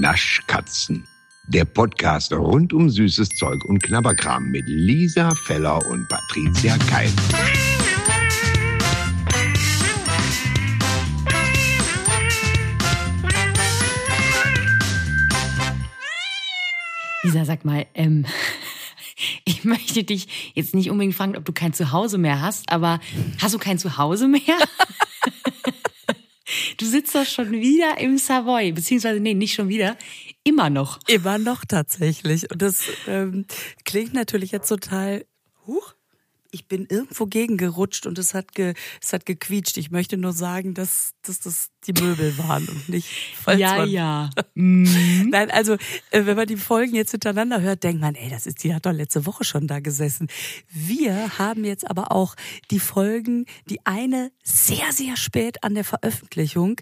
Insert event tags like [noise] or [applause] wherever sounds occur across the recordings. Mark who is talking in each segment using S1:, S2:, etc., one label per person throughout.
S1: Naschkatzen. Der Podcast rund um süßes Zeug und Knabberkram mit Lisa Feller und Patricia Keil.
S2: Lisa, sag mal, ähm, [laughs] ich möchte dich jetzt nicht unbedingt fragen, ob du kein Zuhause mehr hast, aber hast du kein Zuhause mehr? Doch schon wieder im Savoy, beziehungsweise, nee, nicht schon wieder, immer noch.
S3: Immer noch tatsächlich. Und das ähm, klingt natürlich jetzt total, huch, ich bin irgendwo gegengerutscht und es hat, ge, es hat gequietscht. Ich möchte nur sagen, dass, dass das die Möbel waren und nicht [laughs] falls
S2: Ja,
S3: man,
S2: ja. [laughs] Mhm.
S3: Nein, also äh, wenn man die Folgen jetzt hintereinander hört, denkt man, ey, das ist, die hat doch letzte Woche schon da gesessen. Wir haben jetzt aber auch die Folgen, die eine sehr, sehr spät an der Veröffentlichung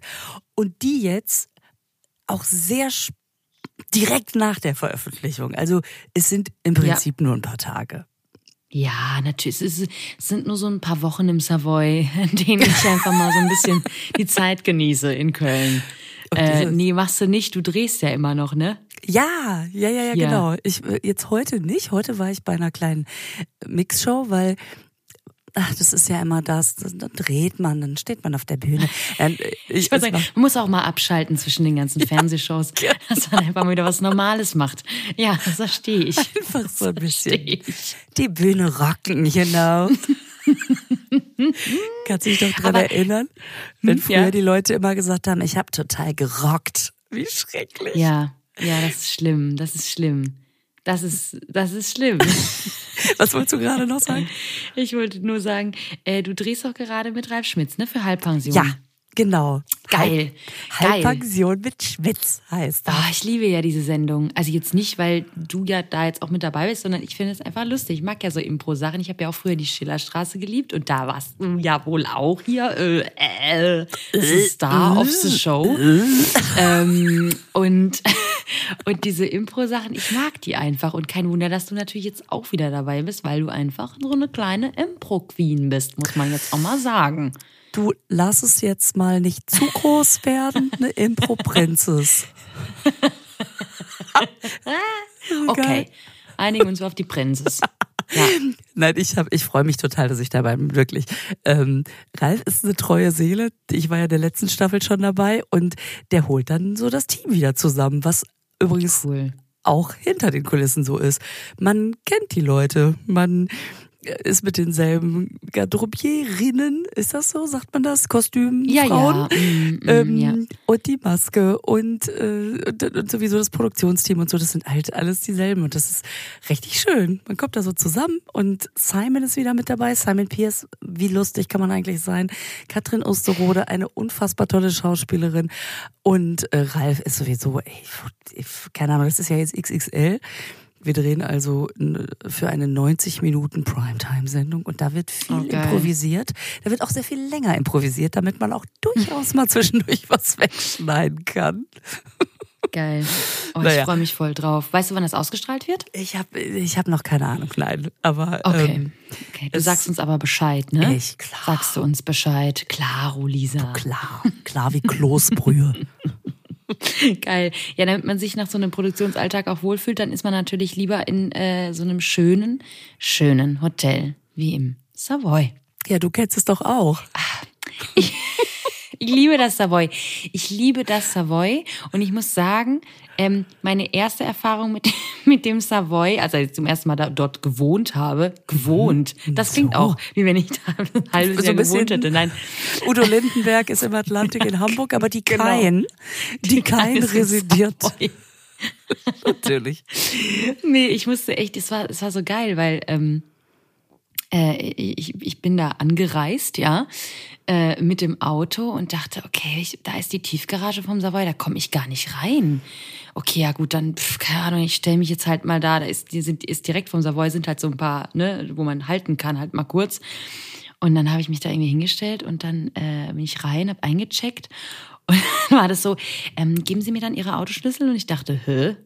S3: und die jetzt auch sehr direkt nach der Veröffentlichung. Also es sind im Prinzip nur ein paar Tage.
S2: Ja, natürlich. Es, ist, es sind nur so ein paar Wochen im Savoy, in [laughs] denen ich einfach mal so ein bisschen die Zeit genieße in Köln. Äh, nee, machst du nicht. Du drehst ja immer noch, ne?
S3: Ja, ja, ja, ja,
S2: Ja.
S3: genau. Ich äh, jetzt heute nicht. Heute war ich bei einer kleinen Mixshow, weil ach, das ist ja immer das. Dann dreht man, dann steht man auf der Bühne. Dann, äh, [laughs]
S2: Ich würde sagen, man muss auch mal abschalten zwischen den ganzen [laughs] Fernsehshows, dass man einfach mal wieder was Normales macht. Ja, das verstehe ich. [laughs]
S3: Einfach so ein bisschen die Bühne rocken, genau. Kannst du dich doch dran
S2: Aber-
S3: erinnern, wenn früher
S2: Ja.
S3: die Leute immer gesagt haben, ich habe total gerockt. Wie schrecklich.
S2: Ja, ja, das ist schlimm. Das ist schlimm. Das ist, das ist schlimm. [laughs]
S3: Was wolltest du gerade noch sagen?
S2: Ich wollte nur sagen, äh, du drehst doch gerade mit Ralf Schmitz, ne? Für Halbpension.
S3: Ja, genau.
S2: Geil.
S3: Halb. Halbpension mit Schmitz heißt das.
S2: Ah, ich liebe ja diese Sendung. Also jetzt nicht, weil du ja da jetzt auch mit dabei bist, sondern ich finde es einfach lustig. Ich mag ja so Impro-Sachen. Ich habe ja auch früher die Schillerstraße geliebt und da warst du ja wohl auch hier äh, äh, the Star of the Show. ähm, und, [laughs] und diese Impro-Sachen, ich mag die einfach. Und kein Wunder, dass du natürlich jetzt auch wieder dabei bist, weil du einfach so eine kleine Impro-Queen bist, muss man jetzt auch mal sagen.
S3: Du lass es jetzt mal nicht zu groß werden, [laughs] eine Impro-Prinzess.
S2: Okay,
S3: Geil.
S2: einigen uns auf die Prinzess. [laughs] Ja.
S3: Nein, ich hab, ich freue mich total, dass ich dabei bin, wirklich. Ähm, Ralf ist eine treue Seele. Ich war ja der letzten Staffel schon dabei und der holt dann so das Team wieder zusammen, was übrigens
S2: Cool.
S3: auch hinter den Kulissen so ist. Man kennt die Leute, man ist mit denselben Garderobierinnen, ist das so, sagt man das? Kostüm,
S2: Ja,
S3: Frauen.
S2: ja. Mm, mm, [laughs]
S3: ähm,
S2: ja.
S3: Und die Maske und, äh, und, und sowieso das Produktionsteam und so, das sind halt alles dieselben und das ist richtig schön. Man kommt da so zusammen und Simon ist wieder mit dabei, Simon Pierce, wie lustig kann man eigentlich sein? Katrin Osterode, eine unfassbar tolle Schauspielerin und äh, Ralf ist sowieso, ey, keine Ahnung, das ist ja jetzt XXL. Wir drehen also für eine 90 Minuten Primetime-Sendung und da wird viel
S2: Oh, geil.
S3: improvisiert. Da wird auch sehr viel länger improvisiert, damit man auch durchaus mal zwischendurch [laughs] was wegschneiden kann.
S2: Geil. Oh,
S3: Naja.
S2: Ich freue mich voll drauf. Weißt du, wann das ausgestrahlt wird?
S3: Ich habe ich hab noch keine Ahnung, nein. Aber
S2: Okay.
S3: ähm,
S2: okay. Du sagst uns aber Bescheid, ne?
S3: Ich, klar.
S2: Sagst du uns Bescheid. Klaro, Lisa.
S3: klar, klar wie Kloßbrühe. [laughs] [laughs]
S2: Geil. Ja, damit man sich nach so einem Produktionsalltag auch wohlfühlt, dann ist man natürlich lieber in äh, so einem schönen, schönen Hotel wie im Savoy.
S3: ja, du kennst es doch auch.
S2: Ich [laughs] liebe das Savoy. Ich liebe das Savoy. Und ich muss sagen, ähm, meine erste Erfahrung mit, [laughs] mit dem Savoy, also als ich zum ersten Mal da, dort gewohnt habe, gewohnt. Das klingt
S3: So.
S2: auch, wie wenn ich da ein [laughs] halbes
S3: So
S2: Jahr gewohnt hätte. Nein. [laughs]
S3: Udo Lindenberg ist im Atlantik in Hamburg, aber die
S2: Genau.
S3: Kain, die Kain
S2: ist im
S3: residiert. Natürlich.
S2: Nee, ich musste echt, es war, es war so geil, weil ähm, äh, ich, ich bin da angereist, ja, äh, mit dem Auto und dachte, okay, ich, da ist die Tiefgarage vom Savoy, da komme ich gar nicht rein. Okay, ja gut, dann, pf, keine Ahnung, ich stelle mich jetzt halt mal da, da ist, die sind, ist direkt vom Savoy sind halt so ein paar, ne, wo man halten kann, halt mal kurz. Und dann habe ich mich da irgendwie hingestellt und dann äh, bin ich rein, habe eingecheckt [laughs] und dann war das so, ähm, geben Sie mir dann Ihre Autoschlüssel? Und ich dachte, hä?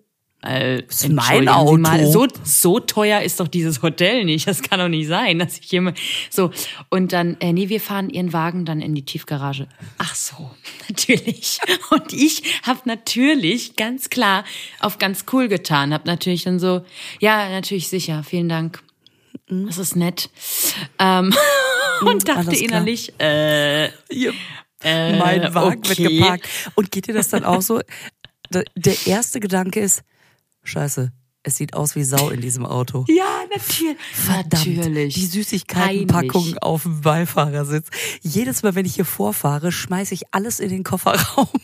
S2: Äh,
S3: ist mein Auto.
S2: Mal, so, so teuer ist doch dieses Hotel nicht. Das kann doch nicht sein, dass ich hier mal, so. Und dann, äh, nee, wir fahren Ihren Wagen dann in die Tiefgarage. Ach so, [laughs] natürlich. Und ich habe natürlich ganz klar auf ganz cool getan. Hab natürlich dann so, ja, natürlich sicher, vielen Dank. Das ist nett. Ähm, [laughs] und dachte
S3: alles klar.
S2: innerlich, äh,
S3: Hier,
S2: äh,
S3: mein Wagen
S2: okay.
S3: wird geparkt. Und geht dir das dann auch so? Der erste Gedanke ist, scheiße, es sieht aus wie Sau in diesem Auto. [laughs]
S2: Ja, natürlich.
S3: Verdammt,
S2: natürlich.
S3: die Süßigkeitenpackung auf dem Beifahrersitz. Jedes Mal, wenn ich hier vorfahre, schmeiße ich alles in den Kofferraum. [laughs]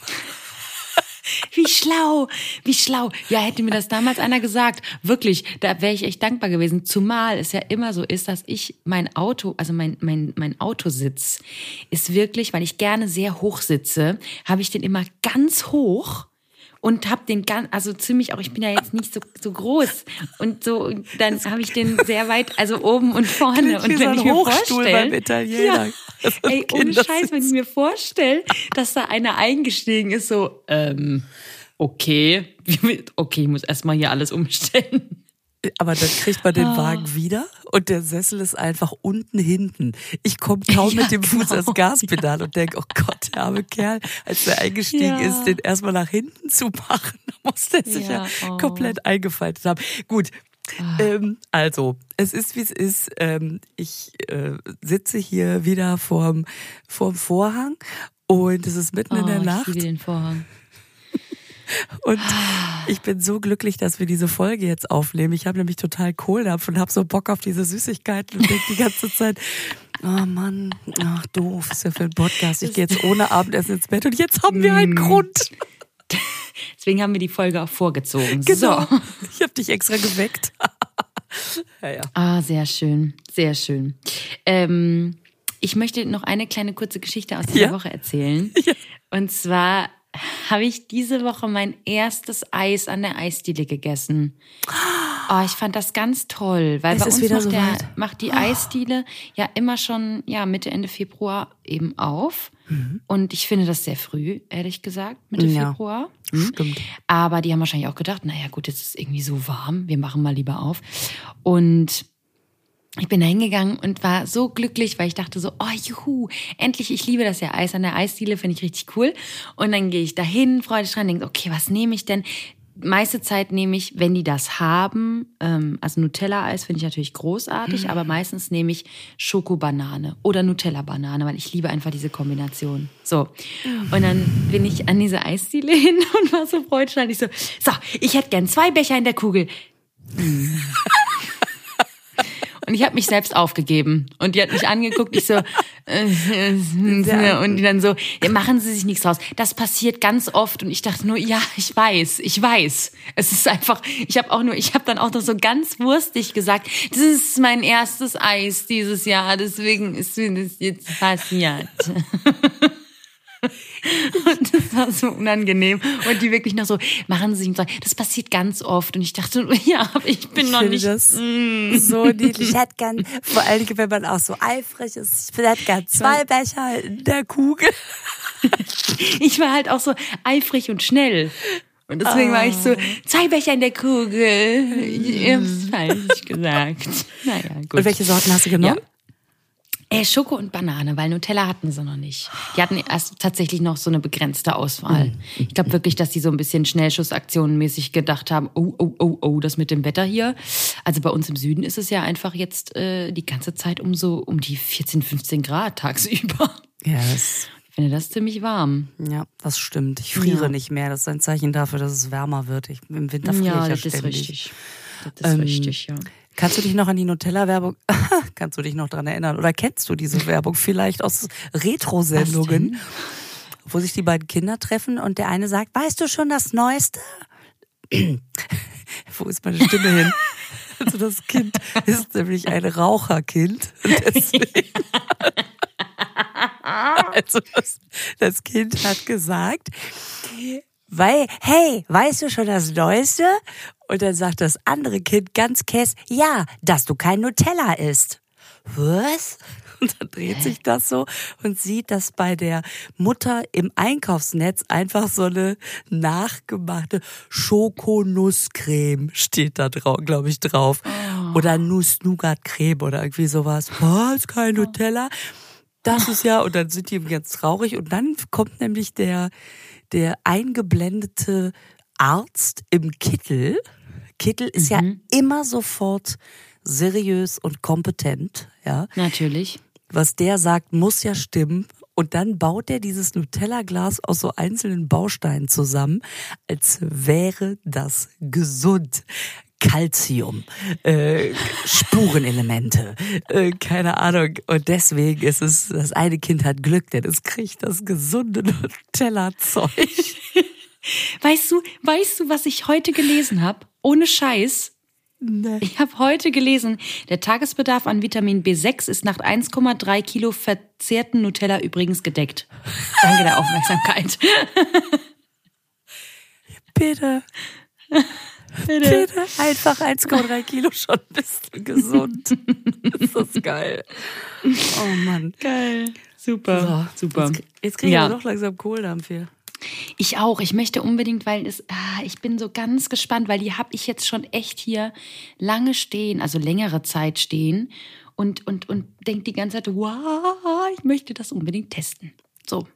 S2: Wie schlau, wie schlau. Ja, hätte mir das damals einer gesagt, wirklich, da wäre ich echt dankbar gewesen. Zumal es ja immer so ist, dass ich mein Auto, also mein, mein, mein Autositz ist wirklich, weil ich gerne sehr hoch sitze, habe ich den immer ganz hoch und habe den ganz, also ziemlich auch, ich bin ja jetzt nicht so, so groß und so, und dann habe ich den sehr weit, also oben und vorne. Und wenn
S3: so
S2: ich mir
S3: Hochstuhl
S2: vorstelle. Ja, ey, ohne. Scheiß, wenn ich mir vorstelle, dass da einer eingestiegen ist, so, ähm, okay, [laughs] okay, ich muss erstmal hier alles umstellen.
S3: Aber dann kriegt man den
S2: Ah.
S3: Wagen wieder und der Sessel ist einfach unten hinten. Ich komme kaum
S2: Ja,
S3: mit dem Fuß
S2: genau.
S3: ans Gaspedal und denke, oh Gott, der arme Kerl, als der eingestiegen
S2: Ja.
S3: ist, den erstmal nach hinten zu machen, [laughs] da muss der sich ja,
S2: Ja, oh.
S3: komplett eingefaltet haben. Gut. Ähm, also, es ist wie es ist. Ähm, ich äh, sitze hier wieder vorm, vorm Vorhang und es ist mitten in der
S2: Oh,
S3: Nacht.
S2: Ich liebe den Vorhang.
S3: Und ich bin so glücklich, dass wir diese Folge jetzt aufnehmen. Ich habe nämlich total Kohldampf und habe so Bock auf diese Süßigkeiten und denke die ganze Zeit, oh Mann, ach doof, ist ja für ein Podcast. Ich gehe jetzt ohne Abendessen ins Bett und jetzt haben wir einen Grund. [laughs]
S2: Deswegen haben wir die Folge auch vorgezogen.
S3: Genau.
S2: So.
S3: Ich habe dich extra geweckt. [laughs] ja, ja.
S2: Ah, sehr schön, sehr schön. Ähm, ich möchte noch eine kleine kurze Geschichte aus dieser
S3: Ja.
S2: Woche erzählen.
S3: Ja.
S2: Und zwar habe ich diese Woche mein erstes Eis an der Eisdiele gegessen. Oh, ich fand das ganz toll, weil
S3: Es
S2: bei uns
S3: wieder
S2: macht, der,
S3: soweit.
S2: macht die Eisdiele ja immer schon ja Mitte Ende Februar eben auf. Und ich finde das sehr früh, ehrlich gesagt, Mitte
S3: Ja.
S2: Februar.
S3: Stimmt.
S2: Aber die haben wahrscheinlich auch gedacht, naja gut, jetzt ist es irgendwie so warm, wir machen mal lieber auf. Und ich bin da hingegangen und war so glücklich, weil ich dachte so, oh juhu, endlich, ich liebe das ja Eis an der Eisdiele, finde ich richtig cool. Und dann gehe ich dahin, freudig dran, denke, okay, was nehme ich denn? Meiste Zeit nehme ich, wenn die das haben, ähm, also Nutella-Eis finde ich natürlich großartig, aber meistens nehme ich Schokobanane oder Nutella-Banane, weil ich liebe einfach diese Kombination. So. Und dann bin ich an diese Eisdiele [laughs] hin und war so freudig. Ich so, so, ich hätte gern zwei Becher in der Kugel. [laughs] Und ich habe mich selbst aufgegeben. Und die hat mich angeguckt, ich so, [laughs] äh, und die dann so, ja, machen Sie sich nichts draus. Das passiert ganz oft. Und ich dachte nur, ja, ich weiß, ich weiß. Es ist einfach, ich habe auch nur, ich habe dann auch noch so ganz wurstig gesagt, das ist mein erstes Eis dieses Jahr, deswegen ist mir das jetzt passiert. [laughs] Und das war so unangenehm. Und die wirklich noch so, machen Sie sich draus. Das passiert ganz oft. Und ich dachte, [laughs] ja, aber ich bin
S3: Ich
S2: noch nicht
S3: das so niedlich. Ich hätte gern, vor allen Dingen, wenn man auch so eifrig ist, ich hätte gern zwei Becher in der Kugel.
S2: ich war halt auch so eifrig und schnell. Und deswegen war ich so, zwei Becher in der Kugel. Ich hab's falsch gesagt. Naja, gut.
S3: Und welche Sorten hast du genommen?
S2: Äh, Schoko und Banane, weil Nutella hatten sie noch nicht. Die hatten erst tatsächlich noch so eine begrenzte Auswahl. Ich glaube wirklich, dass die so ein bisschen Schnellschussaktionenmäßig gedacht haben, oh, oh, oh, oh, das mit dem Wetter hier. Also bei uns im Süden ist es ja einfach jetzt äh, die ganze Zeit um so um die 14, 15 Grad tagsüber.
S3: Ja, das, [laughs]
S2: Ich finde das ziemlich warm.
S3: ja, das stimmt. Ich friere
S2: Ja.
S3: nicht mehr. Das ist ein Zeichen dafür, dass es wärmer wird. Ich, Im Winter friere
S2: Ja,
S3: ich ja
S2: das ist
S3: ständig.
S2: richtig. Das ist
S3: Ähm,
S2: richtig, ja.
S3: Kannst du dich noch an die Nutella-Werbung, [laughs] kannst du dich noch dran erinnern? Oder kennst du diese Werbung vielleicht aus Retro-Sendungen, wo sich die beiden Kinder treffen und der eine sagt, weißt du schon das Neueste? [clears throat] wo ist meine Stimme hin? [laughs] Also das Kind ist nämlich ein Raucherkind. [laughs] Also das, das Kind hat gesagt, weil, hey, weißt du schon das Neueste? Und dann sagt das andere Kind ganz kess, ja, dass du kein Nutella isst. Was? [laughs] Und dann dreht sich das so und sieht, dass bei der Mutter im Einkaufsnetz einfach so eine nachgemachte Schokonusscreme steht da drauf, glaube ich, drauf. Oder Nuss-Nougat-Creme oder irgendwie sowas. Was? Kein Nutella? Das ist ja, und dann sind die ganz traurig. Und dann kommt nämlich der, der eingeblendete Arzt im Kittel. Kittel ist ja immer sofort seriös und kompetent, ja.
S2: Natürlich.
S3: Was der sagt, muss ja stimmen. Und dann baut er dieses Nutella-Glas aus so einzelnen Bausteinen zusammen, als wäre das gesund. Calcium, äh, Spurenelemente, äh, keine Ahnung. Und deswegen ist es, das eine Kind hat Glück, denn es kriegt das gesunde [laughs] Nutella-Zeug.
S2: Weißt du, weißt du, was ich heute gelesen habe? Ohne Scheiß.
S3: Nee.
S2: Ich habe heute gelesen, der Tagesbedarf an Vitamin B6 ist nach 1,3 Kilo verzehrten Nutella übrigens gedeckt. Danke der Aufmerksamkeit. [laughs]
S3: Bitte, bitte, einfach 1,3 Kilo schon bist du gesund. ist das geil. Oh Mann.
S2: Geil. Super.
S3: So,
S2: Super.
S3: Jetzt, jetzt kriege ich
S2: Ja.
S3: aber doch langsam Kohldampf hier.
S2: Ich auch. Ich möchte unbedingt, weil es, ah, ich bin so ganz gespannt, weil die habe ich jetzt schon echt hier lange stehen, also längere Zeit stehen und, und, und denke die ganze Zeit, wow, ich möchte das unbedingt testen. So.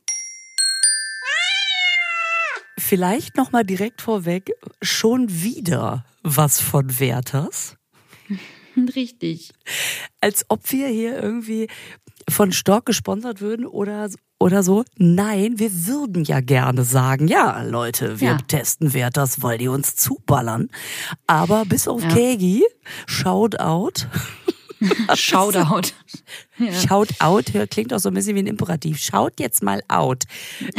S3: Vielleicht noch mal direkt vorweg, schon wieder was von Werthers. [laughs]
S2: Richtig.
S3: Als ob wir hier irgendwie von Stork gesponsert würden oder, oder so. Nein, wir würden ja gerne sagen, ja, Leute, wir
S2: Ja.
S3: testen Werthers, weil die uns zuballern. Aber bis auf
S2: Ja.
S3: Kegi, Shoutout. [laughs]
S2: Shoutout. [laughs]
S3: Shout out, hör- klingt auch so ein bisschen wie ein Imperativ. Schaut jetzt mal out.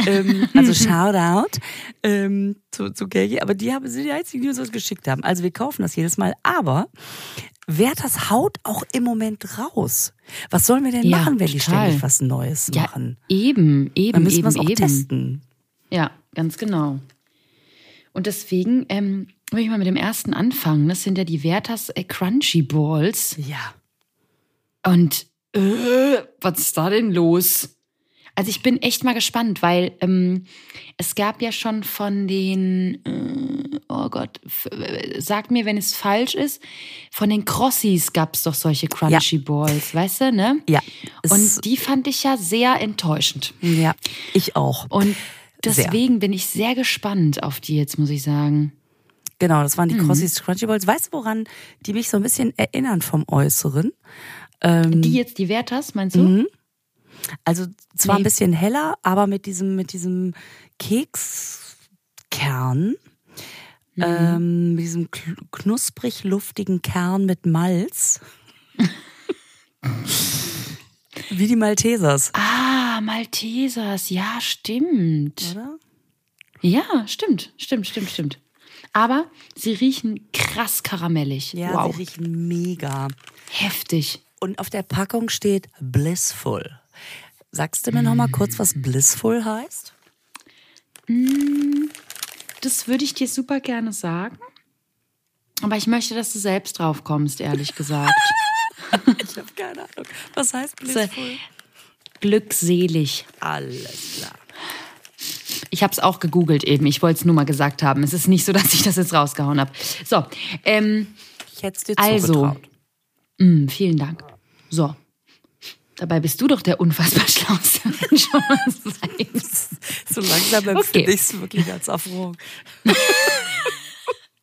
S3: ähm, also shout out ähm, zu, zu Kegi. Aber die haben, sind die einzigen, die uns das geschickt haben. Also wir kaufen das jedes Mal. Aber Werthers haut auch im Moment raus. Was sollen wir denn
S2: Ja,
S3: machen, wenn die
S2: total.
S3: ständig was Neues
S2: Ja,
S3: machen?
S2: eben, eben,
S3: Dann müssen wir es auch
S2: eben.
S3: testen.
S2: Ja, ganz genau. Und deswegen ähm, will ich mal mit dem ersten anfangen. Das sind ja die Werthers äh, Crunchy Balls.
S3: Ja.
S2: Und äh, was ist da denn los? Also ich bin echt mal gespannt, weil ähm, es gab ja schon von den, äh, oh Gott, äh, sag mir, wenn es falsch ist, von den Crossis gab es doch solche Crunchy Balls, weißt du, ne?
S3: Ja.
S2: Und die fand ich ja sehr enttäuschend.
S3: ja, ich auch.
S2: Und
S3: Sehr.
S2: deswegen bin ich sehr gespannt auf die jetzt, muss ich sagen.
S3: Genau, das waren
S2: Mhm.
S3: die Crossis Crunchy Balls. Weißt du, woran die mich so ein bisschen erinnern vom Äußeren? Ähm,
S2: Die jetzt, die Werthers, meinst du?
S3: Mhm. Also zwar ein
S2: Nee.
S3: bisschen heller, aber mit diesem, mit diesem Kekskern,
S2: Mhm.
S3: ähm, mit diesem knusprig luftigen Kern mit Malz. [laughs] Wie die Maltesers,
S2: Ah, Maltesers, ja, stimmt.
S3: oder?
S2: Ja, stimmt, stimmt, stimmt, stimmt. Aber sie riechen krass karamellig.
S3: Ja,
S2: wow.
S3: sie riechen mega.
S2: Heftig.
S3: Und auf der Packung steht Blissful. Sagst du mir noch mal kurz, was Blissful heißt?
S2: Das würde ich dir super gerne sagen. Aber ich möchte, dass du selbst drauf kommst, ehrlich gesagt. [laughs]
S3: Ich habe keine Ahnung. Was heißt Blissful?
S2: Glückselig.
S3: Alles klar.
S2: Ich habe es auch gegoogelt eben. Ich wollte es nur mal gesagt haben. Es ist nicht so, [laughs] dass ich das jetzt rausgehauen habe. So, ähm,
S3: Ich hätte es dir
S2: Also.
S3: zugetraut.
S2: mh, vielen Dank. So. Dabei bist du doch der unfassbar schlauste [laughs] Mensch. was heißt.
S3: So langsam
S2: Okay.
S3: empfinde ich es wirklich als Affront. [laughs]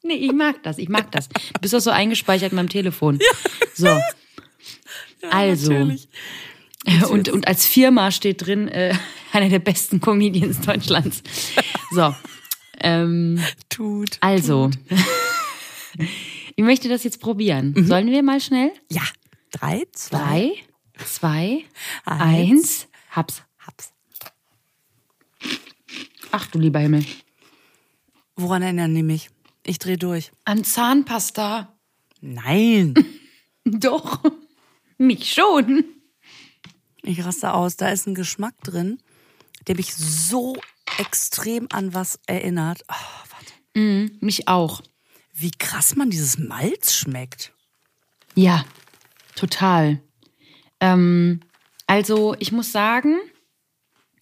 S2: Nee, ich mag das, ich mag das. Du bist doch so eingespeichert in meinem Telefon. So. [laughs] also.
S3: natürlich.
S2: Und, und als Firma steht drin, äh, einer der besten Comedians Deutschlands. So. Ähm,
S3: Tut.
S2: also. Ich möchte das jetzt probieren. Sollen wir mal schnell?
S3: Ja. Drei, zwei,
S2: Drei, zwei,
S3: Eins.
S2: Hab's.
S3: hab's.
S2: Ach du lieber Himmel.
S3: Woran erinnern die mich? Ich dreh durch.
S2: An Zahnpasta.
S3: Nein. [laughs]
S2: Doch. Mich schon.
S3: Ich raste aus. Da ist ein Geschmack drin, der mich so extrem an was erinnert. Oh, warte.
S2: Mich auch.
S3: Wie krass man dieses Malz schmeckt.
S2: Ja, total. Ähm, Also ich muss sagen,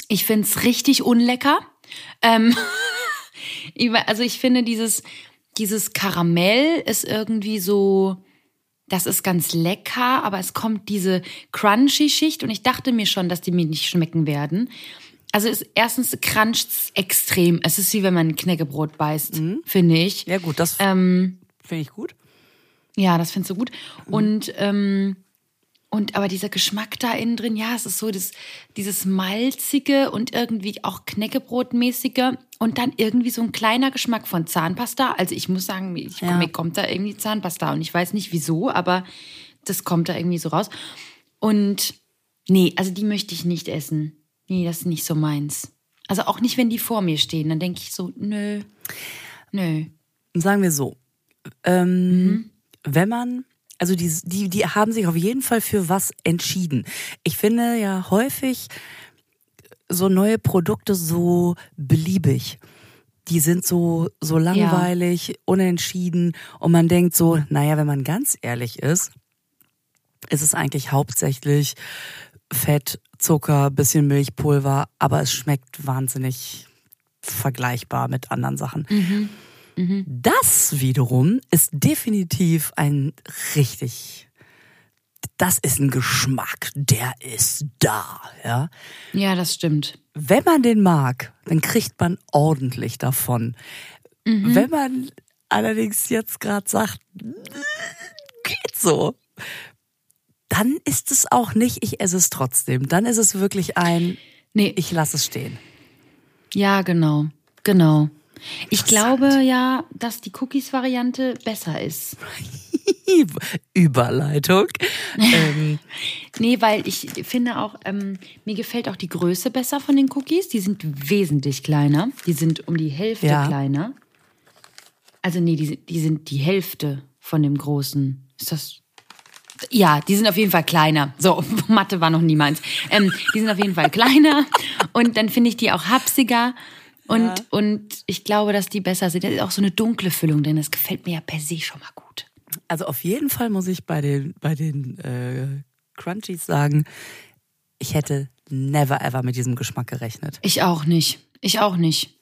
S2: ich finde es richtig unlecker. Ähm, [laughs] also ich finde dieses, dieses Karamell ist irgendwie so, das ist ganz lecker, aber es kommt diese crunchy Schicht und ich dachte mir schon, dass die mir nicht schmecken werden. Also ist erstens cruncht's extrem. Es ist wie wenn man ein Knäckebrot beißt, finde ich.
S3: Ja gut, das
S2: Ähm,
S3: finde ich gut.
S2: ja, das findest du gut. Und, ähm, und aber dieser Geschmack da innen drin, ja, es ist so das, dieses malzige und irgendwie auch Knäckebrotmäßige und dann irgendwie so ein kleiner Geschmack von Zahnpasta. Also ich muss sagen, ich,
S3: Ja.
S2: mir kommt da irgendwie Zahnpasta und ich weiß nicht wieso, aber das kommt da irgendwie so raus. Und nee, also die möchte ich nicht essen. Nee, das ist nicht so meins. Also auch nicht, wenn die vor mir stehen. Dann denke ich so, nö, nö.
S3: Sagen wir so, ähm, wenn man, also die, die, die haben sich auf jeden Fall für was entschieden. Ich finde ja häufig so neue Produkte so beliebig. Die sind so, so langweilig, unentschieden und man denkt so, naja, wenn man ganz ehrlich ist, ist es eigentlich hauptsächlich Fett, Zucker, bisschen Milchpulver, aber es schmeckt wahnsinnig vergleichbar mit anderen Sachen. Das wiederum ist definitiv ein richtig, das ist ein Geschmack, der ist da, ja.
S2: Ja, das stimmt.
S3: Wenn man den mag, dann kriegt man ordentlich davon. Wenn man allerdings jetzt gerade sagt, geht so, dann ist es auch nicht, ich esse es trotzdem. Dann ist es wirklich ein,
S2: Nee,
S3: ich lasse es stehen.
S2: Ja, genau. Genau. Ich glaube ja, dass die Cookies-Variante besser ist. [laughs]
S3: Überleitung. ähm, [laughs]
S2: Nee, weil ich finde auch, ähm, mir gefällt auch die Größe besser von den Cookies. Die sind wesentlich kleiner. Die sind um die Hälfte
S3: Ja.
S2: kleiner. Also nee, die, sind- die sind die Hälfte von dem großen. Ist das. Ja, die sind auf jeden Fall kleiner. So, [laughs] Mathe war noch nie meins. Ähm, die sind auf jeden Fall kleiner. Und dann finde ich die auch hapsiger. Und, und ich glaube, dass die besser sind. Da ist auch so eine dunkle Füllung drin. Das gefällt mir ja per se schon mal gut.
S3: Also auf jeden Fall muss ich bei den, bei den äh, Crunchies sagen, ich hätte never ever mit diesem Geschmack gerechnet.
S2: Ich auch nicht. Ich auch nicht.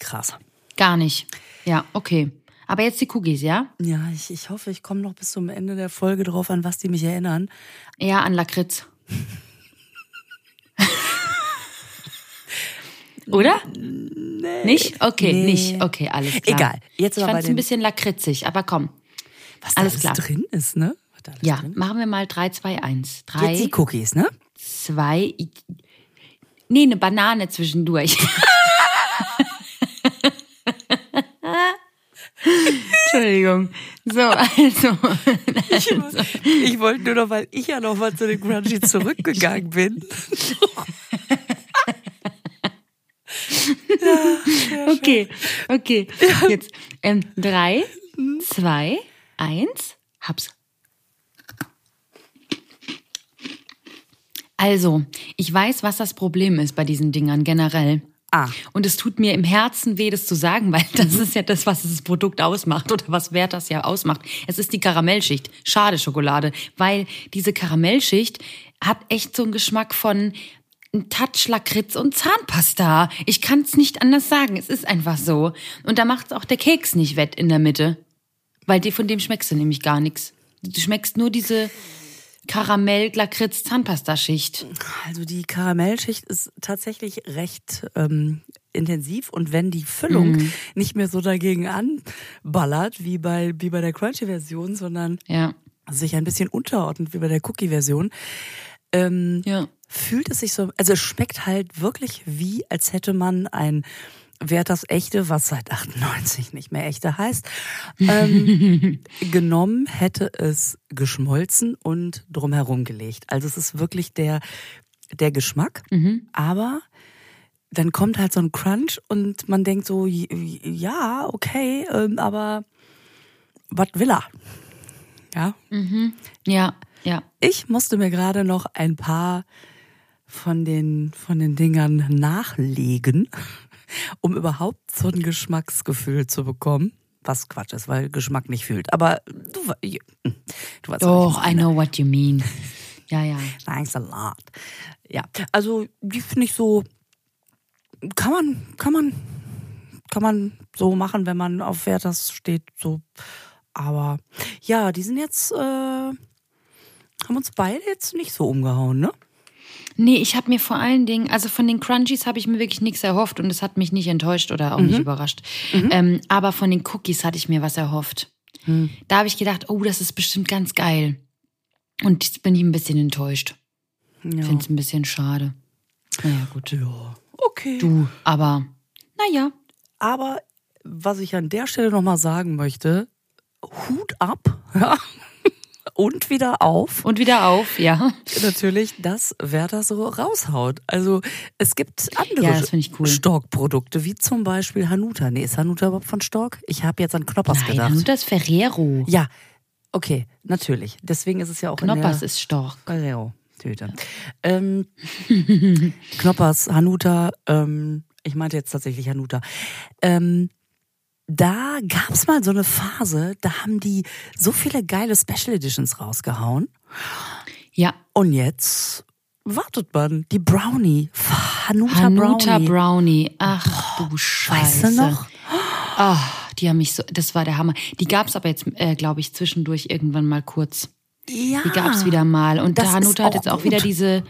S3: Krass.
S2: Gar nicht. Ja, okay. Aber jetzt die Cookies, ja?
S3: Ja, ich, ich hoffe, ich komme noch bis zum Ende der Folge drauf, an was die mich erinnern.
S2: Ja, an Lakritz. [laughs] Oder? Nee. Nicht? Okay,
S3: Nee.
S2: nicht. Okay, alles klar.
S3: Egal. Jetzt
S2: ich fand es ein bisschen lakritzig, aber komm.
S3: Was
S2: Alles
S3: da alles
S2: klar.
S3: drin ist, ne? Alles
S2: Ja,
S3: drin?
S2: machen wir mal 3, 2, 1.
S3: Jetzt
S2: 3,
S3: die Cookies, ne?
S2: 2. Nee, eine Banane zwischendurch. [laughs] Entschuldigung. So, also.
S3: Ich wollte nur noch, weil ich ja noch mal zu den Crunchies zurückgegangen [laughs] bin. [laughs]
S2: Okay, okay. Jetzt ähm, drei, zwei, eins, hab's. Also, ich weiß, was das Problem ist bei diesen Dingern generell.
S3: Ah.
S2: Und es tut mir im Herzen weh, das zu sagen, weil das ist ja das, was das Produkt ausmacht oder was Wert das ja ausmacht. Es ist die Karamellschicht. Schade Schokolade, weil diese Karamellschicht hat echt so einen Geschmack von ein Touch Lakritz und Zahnpasta. Ich kann es nicht anders sagen. Es ist einfach so. Und da macht auch der Keks nicht wett in der Mitte. Weil die, von dem schmeckst du nämlich gar nichts. Du schmeckst nur diese Karamell-Lakritz-Zahnpasta-Schicht.
S3: Also die Karamellschicht ist tatsächlich recht ähm, intensiv und wenn die Füllung nicht mehr so dagegen anballert wie bei, wie bei der Crunchy-Version, sondern
S2: Ja.
S3: sich ein bisschen unterordnet wie bei der Cookie-Version, ähm,
S2: Ja.
S3: fühlt es sich so, also es schmeckt halt wirklich wie, als hätte man ein Werthers Echte, was seit 98 nicht mehr Echte heißt, ähm, [laughs] genommen, hätte es geschmolzen und drumherum gelegt. Also es ist wirklich der, der Geschmack, aber dann kommt halt so ein Crunch und man denkt so, ja, okay, ähm, aber was will er? Ja,
S2: Ja, ja.
S3: ich musste mir gerade noch ein paar von den, von den Dingern nachlegen, [laughs] um überhaupt so ein Geschmacksgefühl zu bekommen. Was Quatsch ist, weil Geschmack nicht fühlt. Aber du, we- du weißt,
S2: Doch, I know what you mean. Ja, ja. [laughs]
S3: Thanks a lot. Ja, also die finde ich so, kann man, kann man, kann man so machen, wenn man auf Werthers steht, so. Aber ja, die sind jetzt, äh, haben uns beide jetzt nicht so umgehauen, ne?
S2: Nee, ich habe mir vor allen Dingen, also von den Crunchies habe ich mir wirklich nichts erhofft und es hat mich nicht enttäuscht oder auch nicht überrascht. Ähm, aber von den Cookies hatte ich mir was erhofft. Da habe ich gedacht, oh, das ist bestimmt ganz geil. Und jetzt bin ich ein bisschen enttäuscht.
S3: Ja.
S2: Finde es ein bisschen schade. Naja, gut.
S3: ja. Okay.
S2: Du, aber naja.
S3: Aber was ich an der Stelle nochmal sagen möchte, Hut ab [laughs] ja, und wieder auf.
S2: Und wieder auf, ja.
S3: Natürlich, dass Werther so raushaut. Also es gibt andere
S2: Ja, cool.
S3: Stork-Produkte, wie zum Beispiel Hanuta. Nee, ist Hanuta überhaupt von Stork? Ich habe jetzt an Knoppers
S2: Nein,
S3: gedacht.
S2: und das Ferrero.
S3: Ja, okay, natürlich. Deswegen ist es ja auch
S2: Knoppers
S3: in der
S2: ist Stork.
S3: Ferrero Tüte. Ähm, [laughs] Knoppers, Hanuta, ähm, ich meinte jetzt tatsächlich Hanuta. Ähm, da gab's mal so eine Phase, da haben die so viele geile Special Editions rausgehauen.
S2: Ja,
S3: Und jetzt wartet man, die Brownie, Hanuta,
S2: Hanuta
S3: Brownie.
S2: Brownie. Ach du Scheiße.
S3: Weißt du noch?
S2: Ah, die haben mich so, das war der Hammer. Die gab's aber jetzt, äh, glaube ich, zwischendurch irgendwann mal kurz.
S3: Ja.
S2: Die gab's wieder mal. Und
S3: Das
S2: Hanuta hat jetzt
S3: auch
S2: wieder diese,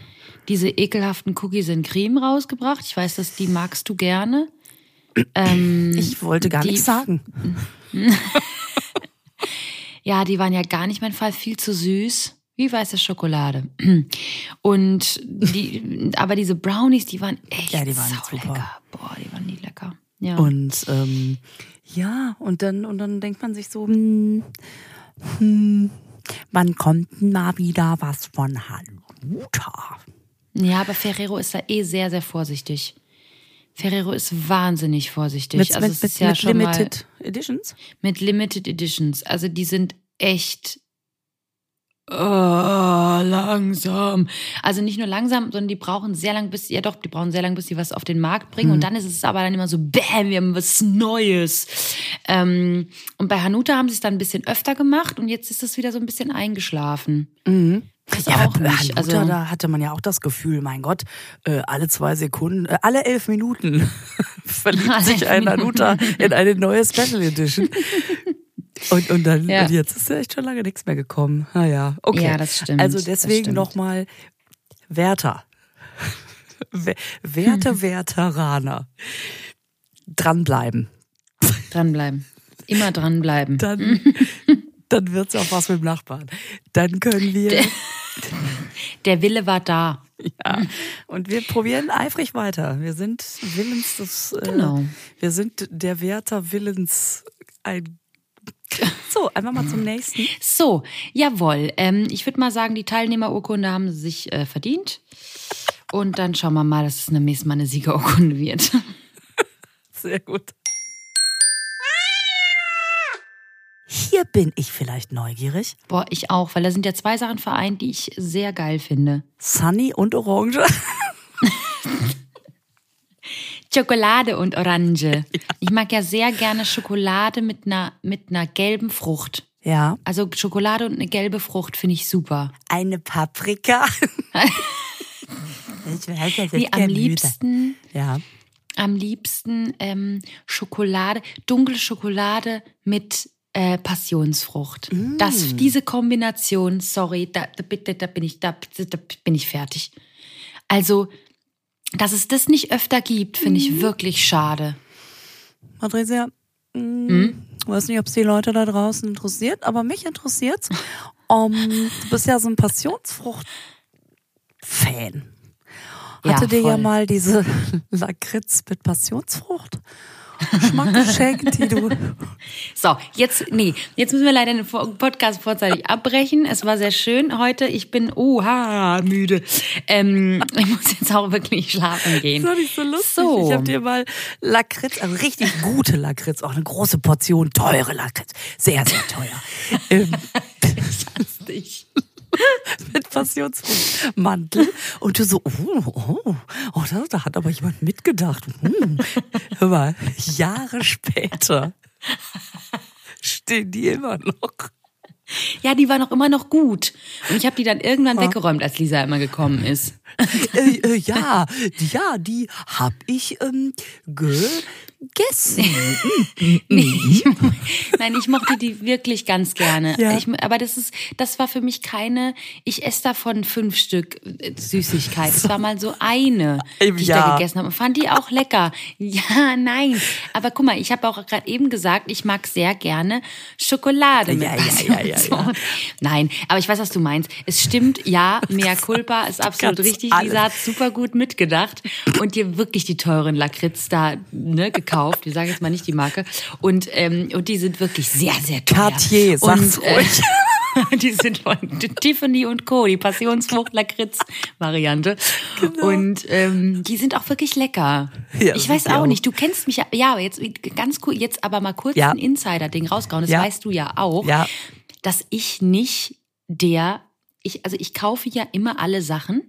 S2: diese ekelhaften Cookies in Creme rausgebracht. Ich weiß, dass die magst du gerne. Ähm,
S3: Ich wollte gar
S2: die-
S3: nichts sagen. [laughs]
S2: Ja, die waren ja gar nicht mein Fall, viel zu süß. Wie weiße Schokolade. Und die, aber diese Brownies, die waren echt
S3: Ja, die waren
S2: lecker. Boah, die waren nie lecker. Ja.
S3: Und ähm, ja, und dann, und dann denkt man sich so, hm, hm, wann kommt denn mal wieder was von Hanuta?
S2: ja, aber Ferrero ist da eh sehr, sehr vorsichtig. Ferrero ist wahnsinnig vorsichtig.
S3: Mit,
S2: also
S3: mit,
S2: es
S3: mit,
S2: ja
S3: mit Limited Editions?
S2: mit Limited Editions. Also die sind echt äh, langsam. Also nicht nur langsam, sondern die brauchen sehr lang, bis ja doch, die brauchen sehr lang, bis sie was auf den Markt bringen. Und dann ist es aber dann immer so, bam, wir haben was Neues. Ähm, und bei Hanuta haben sie es dann ein bisschen öfter gemacht und jetzt ist es wieder so ein bisschen eingeschlafen.
S3: Mhm.
S2: Das
S3: Ja,
S2: auch nicht. Also,
S3: da hatte man ja auch das Gefühl, mein Gott, äh, alle zwei Sekunden, äh, alle elf Minuten [laughs] verliebt sich ein. Hanuta in eine neue Special Edition. Und, und dann,
S2: Ja.
S3: und jetzt ist ja echt schon lange nichts mehr gekommen. Naja, okay.
S2: Ja, das stimmt,
S3: Also deswegen nochmal Werther. We- Werte [laughs] Werteraner. Dranbleiben.
S2: dranbleiben. Immer dranbleiben.
S3: Dann, [laughs] dann wird's auch was mit dem Nachbarn. Dann können wir.
S2: Der Wille war da.
S3: Ja, und wir probieren eifrig weiter. Wir sind willens des, äh,
S2: Genau.
S3: wir sind der Werther willens ein. [laughs] So, einfach mal zum nächsten.
S2: So, jawohl. Ähm, ich würde mal sagen, die Teilnehmerurkunde haben sie sich äh, verdient. Und dann schauen wir mal, dass es nächstes Mal eine Siegerurkunde wird. [laughs]
S3: Sehr gut. Hier bin ich vielleicht neugierig.
S2: Boah, ich auch, weil da sind ja zwei Sachen vereint, die ich sehr geil finde.
S3: Sunny und Orange. [laughs]
S2: Schokolade und Orange. [laughs] Ich mag ja sehr gerne Schokolade mit einer, mit einer gelben Frucht.
S3: Ja.
S2: Also Schokolade und eine gelbe Frucht finde ich super.
S3: Eine Paprika. [laughs] ich weiß, das
S2: Nee, am liebsten,
S3: Ja.
S2: am liebsten ähm, Schokolade, dunkle Schokolade mit äh, Passionsfrucht. Das, diese Kombination, sorry, da, bitte, da bin ich, da, da bin ich fertig. Also, dass es das nicht öfter gibt, finde ich wirklich schade.
S3: Patricia, mh, weiß nicht, ob es die Leute da draußen interessiert, aber mich interessiert's. Um, du bist ja so ein Passionsfrucht-Fan.
S2: Ja,
S3: Hatte dir ja mal diese [laughs] Lakritz mit Passionsfrucht Geschmack geschenkt, die du.
S2: So, jetzt, nee, jetzt müssen wir leider den Podcast vorzeitig abbrechen. Es war sehr schön heute. Ich bin, oha, müde. Ähm, ich muss jetzt auch wirklich schlafen gehen.
S3: Das war nicht so lustig.
S2: So.
S3: Ich habe dir mal Lakritz, also richtig gute Lakritz, auch eine große Portion teure Lakritz. Sehr, sehr teuer. [laughs] ähm,
S2: Ich. [laughs]
S3: mit Passionsmantel. Und du so, oh, oh, oh da hat aber jemand mitgedacht. Hm. Hör mal, Jahre später stehen die immer noch.
S2: Ja, die war noch immer noch gut. Und ich habe die dann irgendwann weggeräumt, als Lisa immer gekommen ist.
S3: Äh, äh, ja, ja, die hab ich ähm, gegessen. [laughs]
S2: Nein, ich mochte die wirklich ganz gerne.
S3: Ja.
S2: Ich, aber das ist, das war für mich keine, ich esse davon fünf Stück äh, Süßigkeit. Es war mal so eine, die ich
S3: Ja.
S2: da gegessen habe und fand die auch lecker. Ja, nein. Aber guck mal, ich habe auch gerade eben gesagt, ich mag sehr gerne Schokolade mit
S3: Ja, ja, ja, ja,
S2: Passion. Nein, aber ich weiß, was du meinst. Es stimmt, ja, [laughs] mehr Culpa ist absolut
S3: Ganz
S2: richtig.
S3: alles.
S2: Lisa hat super gut mitgedacht und dir wirklich die teuren Lakritz da ne, gekauft. Wir sagen jetzt mal nicht die Marke. Und, ähm, und die sind wirklich sehr, sehr teuer.
S3: Cartier, sag's
S2: und, äh,
S3: ruhig. [laughs]
S2: die sind von Tiffany und Co., die Passionsfrucht Lakritz Variante. Und ähm, die sind auch wirklich lecker.
S3: Genau. Ja,
S2: ich weiß auch
S3: auch.
S2: nicht, du kennst mich ja, jetzt ganz cool, jetzt aber mal kurz
S3: Ja.
S2: ein Insider-Ding rausgehauen, das
S3: Ja.
S2: weißt du ja auch,
S3: Ja.
S2: dass ich nicht der, ich, also ich kaufe ja immer alle Sachen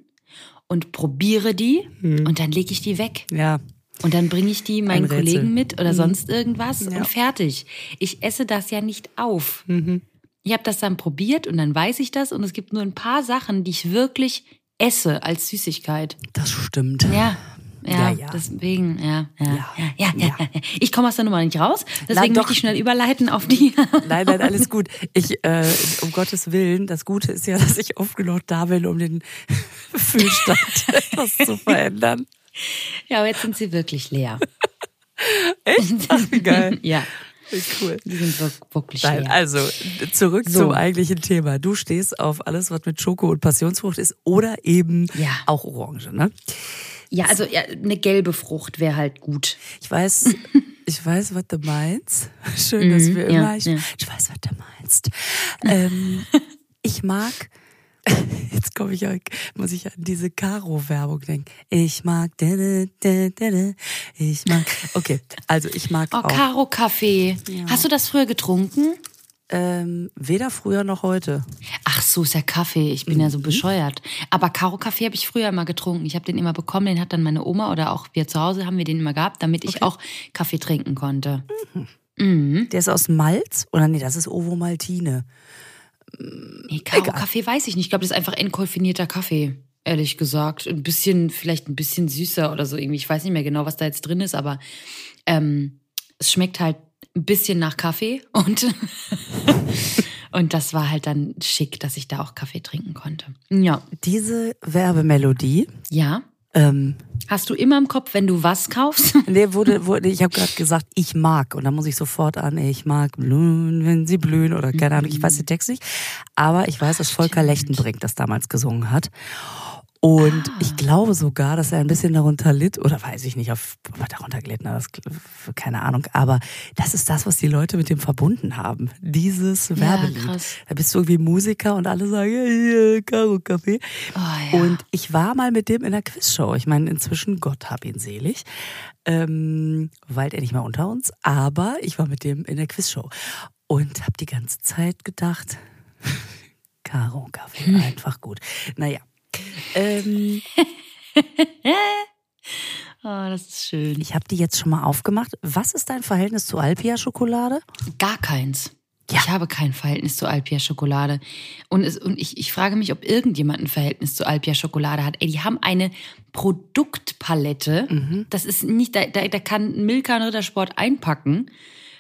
S2: und probiere die
S3: Hm.
S2: und dann lege ich die weg.
S3: Ja,
S2: Und dann bringe ich die meinen.
S3: Mhm.
S2: Kollegen mit oder sonst irgendwas
S3: Ja.
S2: und fertig. Ich esse das ja nicht auf.
S3: Mhm.
S2: Ich habe das dann probiert und dann weiß ich das und es gibt nur ein paar Sachen, die ich wirklich esse als Süßigkeit.
S3: das stimmt.
S2: Ja. Ja,
S3: Ja, ja.
S2: deswegen, ja, ja,
S3: Ja,
S2: ja. Ich komme aus der Nummer nicht raus, deswegen möchte ich schnell überleiten auf die. [laughs]
S3: Nein, nein, alles gut. Ich, äh, um Gottes Willen, das Gute ist ja, dass ich oft genug da bin, um den [laughs] Fühlstand [laughs] etwas zu verändern.
S2: Ja, aber jetzt sind sie wirklich leer.
S3: Echt? Ach, geil.
S2: Ja,
S3: Cool.
S2: die sind wir- wirklich
S3: Nein,
S2: leer.
S3: also zurück
S2: So.
S3: zum eigentlichen Thema. Du stehst auf alles, was mit Schoko und Passionsfrucht ist oder eben
S2: Ja.
S3: auch Orange, ne?
S2: Ja, also ja, eine gelbe Frucht wäre halt gut.
S3: Ich weiß, [laughs] ich weiß, was du meinst. Schön, dass wir
S2: Mhm, ja,
S3: immer, ich,
S2: ja.
S3: ich weiß, was du meinst. Ähm, [laughs] ich mag, [laughs] jetzt komme ich, auch- muss ich an diese Caro-Werbung denken. Ich mag, ich mag, okay, also ich mag
S2: Oh,
S3: auch,
S2: Karo Kaffee. Hast du das früher getrunken?
S3: Ähm, weder früher noch heute.
S2: Ach so, ist ja Kaffee. Ich bin ja so bescheuert. Aber Karo Kaffee habe ich früher immer getrunken. Ich habe den immer bekommen. Den hat dann meine Oma oder auch wir zu Hause haben wir den immer gehabt, damit ich auch Kaffee trinken konnte. Mhm.
S3: Der ist aus Malz, oder nee, das ist Ovo Maltine.
S2: Nee, Karo Kaffee weiß ich nicht. Ich glaube, das ist einfach entkoffinierter Kaffee. Ehrlich gesagt. Ein bisschen, vielleicht ein bisschen süßer oder so irgendwie. Ich weiß nicht mehr genau, was da jetzt drin ist, aber ähm, es schmeckt halt ein bisschen nach Kaffee und, [laughs] und das war halt dann schick, dass ich da auch Kaffee trinken konnte. Ja.
S3: Diese Werbemelodie,
S2: Ja.
S3: ähm,
S2: Hast du immer im Kopf, wenn du was kaufst? [laughs]
S3: Nee, wurde, wurde, ich habe gerade gesagt, ich mag. Und da muss ich sofort an, ich mag blühen, wenn sie blühen oder keine Ahnung, ich weiß den Text nicht. Aber ich weiß, dass Volker Lechtenbrink das damals gesungen hat. Und ich glaube sogar, dass er ein bisschen darunter litt, oder weiß ich nicht, auf, ob er darunter gelitten hat, das, keine Ahnung. Aber das ist das, was die Leute mit dem verbunden haben. Dieses Werbelied.
S2: krass.
S3: Da bist du irgendwie Musiker und alle sagen, ja, Karo Kaffee.
S2: Oh, ja.
S3: Und ich war mal mit dem in der Quizshow. Ich meine, inzwischen, Gott hab ihn selig, ähm, weilt er nicht mehr unter uns, aber ich war mit dem in der Quizshow und habe die ganze Zeit gedacht, [laughs] Karo Kaffee,
S2: Hm.
S3: einfach gut. Naja. Ähm, [laughs]
S2: Oh, das ist schön.
S3: ich habe die jetzt schon mal aufgemacht. Was ist dein Verhältnis zu Alpia-Schokolade?
S2: Gar keins.
S3: Ja.
S2: Ich habe kein Verhältnis zu Alpia Schokolade. Und, es, und ich, ich frage mich, ob irgendjemand ein Verhältnis zu Alpia Schokolade hat. Ey, die haben eine Produktpalette.
S3: Mhm.
S2: Das ist nicht, da, da, da kann Milka und Rittersport einpacken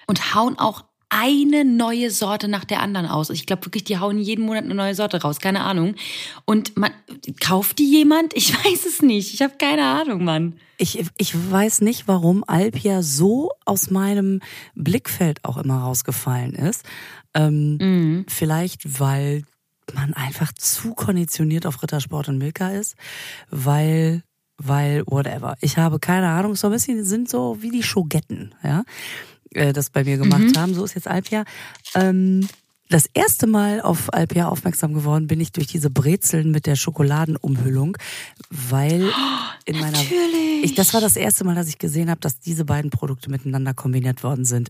S2: und hauen auch eine neue Sorte nach der anderen aus. Ich glaube wirklich, die hauen jeden Monat eine neue Sorte raus, keine Ahnung. Und man kauft die jemand? Ich [laughs] weiß es nicht. Ich habe keine Ahnung, Mann.
S3: Ich, ich weiß nicht, warum Alpia so aus meinem Blickfeld auch immer rausgefallen ist. Ähm,
S2: Mhm.
S3: Vielleicht, weil man einfach zu konditioniert auf Rittersport und Milka ist, weil, weil, whatever. Ich habe keine Ahnung, so ein bisschen sind so wie die Schogetten, ja, äh, das bei mir gemacht haben. So ist jetzt Alpia. Ähm, das erste Mal auf Alpia aufmerksam geworden bin ich durch diese Brezeln mit der Schokoladenumhüllung, weil in meiner
S2: natürlich.
S3: ich, das war das erste Mal, dass ich gesehen habe, dass diese beiden Produkte miteinander kombiniert worden sind.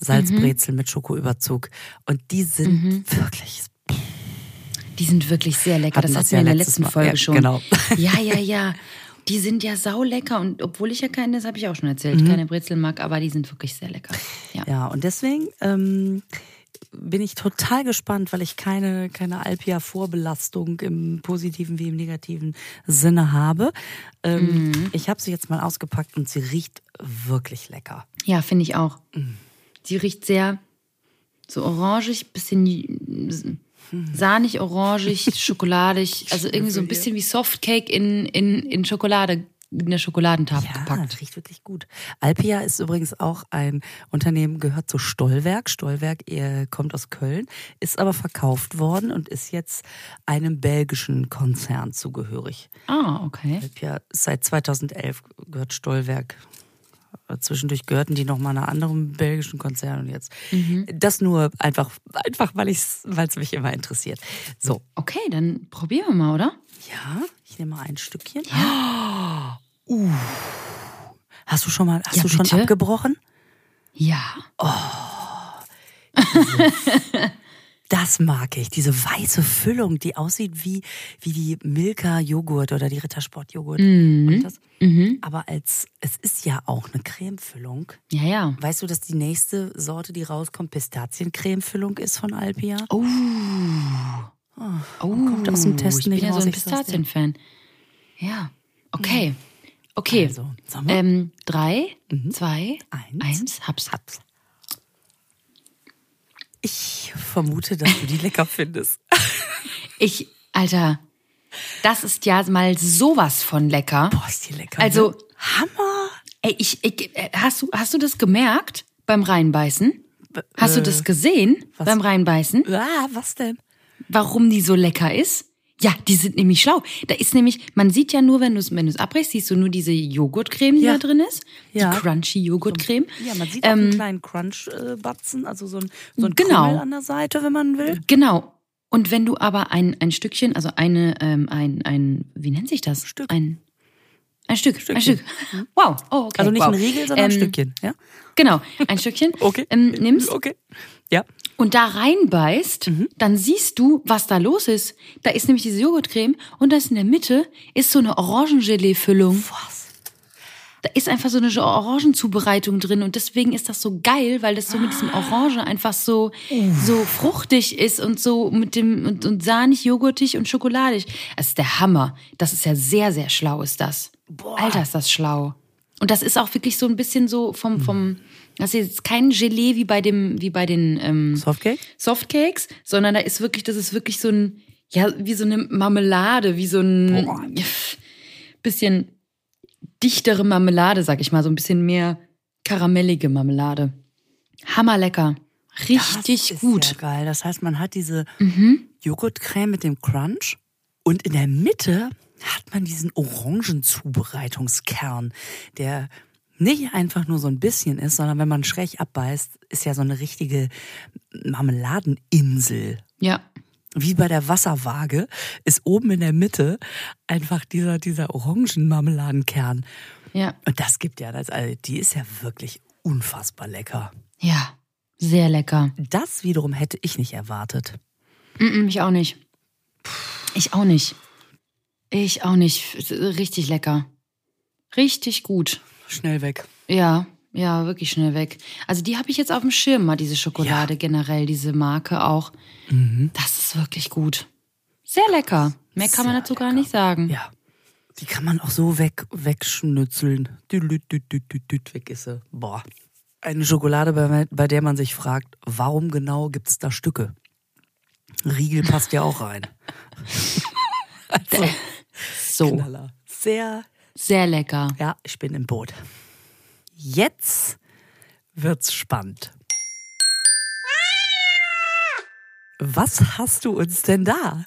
S3: Salzbrezel mit Schokoüberzug und die sind wirklich
S2: Die sind wirklich sehr lecker.
S3: Hatten
S2: das hatten wir in der letzten
S3: Mal.
S2: Folge
S3: Ja,
S2: schon.
S3: genau.
S2: Ja, ja, ja. [laughs] Die sind ja sau lecker und obwohl ich ja keine, das habe ich auch schon erzählt,
S3: Mhm.
S2: keine Brezel mag, aber die sind wirklich sehr lecker. Ja. [laughs]
S3: Ja, und deswegen ähm, bin ich total gespannt, weil ich keine, keine Alpia-Vorbelastung im positiven wie im negativen Sinne habe. Ähm,
S2: Mhm.
S3: Ich habe sie jetzt mal ausgepackt und sie riecht wirklich lecker.
S2: Ja, finde ich auch. Die riecht sehr so orangig, bisschen sahnig, orangig, [laughs] schokoladig. Also irgendwie so ein bisschen wie Softcake in, in, in Schokolade, in der Schokoladentafel
S3: Ja,
S2: gepackt.
S3: das riecht wirklich gut. Alpia ist übrigens auch ein Unternehmen, gehört zu Stollwerk. Stollwerk kommt aus Köln, ist aber verkauft worden und ist jetzt einem belgischen Konzern zugehörig.
S2: Ah, okay.
S3: Alpia seit 2011 gehört Stollwerk. Äh, Zwischendurch gehörten die nochmal einer anderen belgischen Konzern und jetzt. Das nur einfach, einfach weil es mich immer interessiert. So,
S2: Okay, dann probieren wir mal, oder?
S3: ja, ich nehme mal ein Stückchen. Ja. [gasps] Uh. Hast du schon mal, hast
S2: Ja,
S3: du schon
S2: bitte?
S3: abgebrochen?
S2: Ja. [laughs]
S3: Das mag ich, diese weiße Füllung, die aussieht wie, wie die Milka-Joghurt oder die Rittersport-Joghurt. Und das- Aber als, es ist ja auch eine Cremefüllung.
S2: Ja, ja.
S3: Weißt du, dass die nächste Sorte, die rauskommt, Pistaziencremefüllung ist von Alpia?
S2: Oh. Oh,
S3: kommt aus dem Test
S2: ich bin
S3: nicht
S2: ja so ein. Pistazien-Fan. Ja. Okay. Okay.
S3: Also.
S2: Ähm, drei, zwei,
S3: Eins.
S2: eins, hab's.
S3: Hab's. Ich vermute, dass du die lecker findest. [laughs]
S2: Ich, Alter, das ist ja mal sowas von lecker.
S3: Boah, ist die lecker.
S2: Also-
S3: ne? Hammer.
S2: Ey, ich, ich, äh, hast du, hast du das gemerkt beim Reinbeißen? Hast du das gesehen
S3: was?
S2: beim Reinbeißen?
S3: Ah, was denn?
S2: Warum die so lecker ist? Ja, die sind nämlich schlau. Da ist nämlich, man sieht ja nur, wenn du es wenn du's abbrichst, siehst du nur diese Joghurtcreme, die
S3: Ja.
S2: da drin ist.
S3: Ja.
S2: Die crunchy Joghurtcreme.
S3: Ja, man sieht auch einen kleinen Crunch-Batzen, also so ein, so ein
S2: Genau.
S3: Krümel an der Seite, wenn man will.
S2: Genau. Und wenn du aber ein, ein Stückchen, also eine, ähm, ein, ein, wie nennt sich das?
S3: Stück.
S2: Ein, ein Stück, ein
S3: Stückchen.
S2: Stück. Wow. Oh, okay.
S3: Also nicht
S2: wow.
S3: ein Riegel, sondern ein
S2: Ähm,
S3: Stückchen. Ja?
S2: Genau, ein Stückchen. [laughs]
S3: Okay.
S2: Ähm, nimmst
S3: Okay. Ja.
S2: Und da reinbeißt,
S3: Mhm.
S2: dann siehst du, was da los ist. Da ist nämlich diese Joghurtcreme und da ist in der Mitte ist so eine Orangengelee-Füllung.
S3: Was?
S2: Da ist einfach so eine Orangenzubereitung drin und deswegen ist das so geil, weil das so mit diesem Orange einfach so so fruchtig ist und so mit dem und, und sahnig, joghurtig und schokoladig. Das ist der Hammer. Das ist ja sehr sehr schlau ist das. Alter, ist das schlau. Und das ist auch wirklich so ein bisschen so vom vom das ist jetzt kein Gelee wie bei dem wie bei den ähm,
S3: Softcake?
S2: Softcakes, sondern da ist wirklich, das ist wirklich so ein, ja, wie so eine Marmelade, wie so ein
S3: Boah.
S2: bisschen dichtere Marmelade, sag ich mal, so ein bisschen mehr karamellige Marmelade. Hammerlecker. Richtig
S3: das ist
S2: gut.
S3: Ja geil. Das heißt, man hat diese
S2: Mhm.
S3: Joghurtcreme mit dem Crunch und in der Mitte hat man diesen Orangenzubereitungskern, der nicht einfach nur so ein bisschen ist, sondern wenn man schräg abbeißt, ist ja so eine richtige Marmeladeninsel.
S2: Ja.
S3: Wie bei der Wasserwaage ist oben in der Mitte einfach dieser, dieser Orangenmarmeladenkern.
S2: Ja.
S3: Und das gibt ja, das, also die ist ja wirklich unfassbar lecker.
S2: Ja. Sehr lecker.
S3: Das wiederum hätte ich nicht erwartet.
S2: Mm ich auch nicht. Ich auch nicht. Ich auch nicht. Richtig lecker. Richtig gut.
S3: Schnell weg.
S2: Ja, ja, wirklich schnell weg. Also die habe ich jetzt auf dem Schirm mal, diese Schokolade generell, diese Marke auch. Das ist wirklich gut. Sehr lecker. Mehr kann man dazu gar
S3: lecker.
S2: nicht sagen.
S3: Ja. Die kann man auch so weg, wegschnützeln. Düt, düt, düt, Weg ist sie. Boah. Eine Schokolade, bei, bei der man sich fragt, warum genau gibt's da Stücke? Riegel passt ja auch rein. [laughs] also,
S2: So,
S3: Knaller. Sehr,
S2: sehr lecker.
S3: ja, ich bin im Boot. Jetzt wird's spannend. Was hast du uns denn da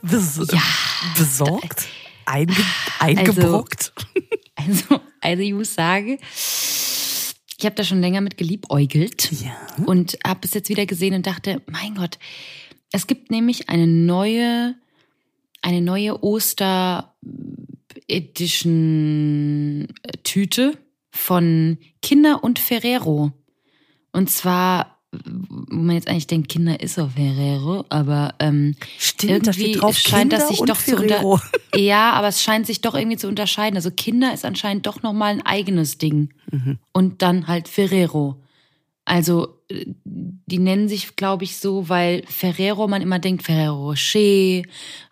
S3: bes
S2: Ja,
S3: besorgt? Einge eingebrockt?
S2: Also, also ich muss sagen, ich habe da schon länger mit geliebäugelt.
S3: Ja.
S2: und habe es jetzt wieder gesehen und dachte, mein Gott, es gibt nämlich eine neue, eine neue Oster Edition Tüte von Kinder und Ferrero. Und zwar, wo man jetzt eigentlich denkt, Kinder ist auf Ferrero, aber ähm,
S3: Stimmt, da
S2: irgendwie
S3: steht drauf
S2: scheint das sich doch zu
S3: Ferrero.
S2: unter [laughs] Ja, aber es scheint sich doch irgendwie zu unterscheiden. Also Kinder ist anscheinend doch nochmal ein eigenes Ding.
S3: Mhm.
S2: Und dann halt Ferrero. Also, äh, die nennen sich, glaube ich, so, weil Ferrero, man immer denkt, Ferrero Rocher,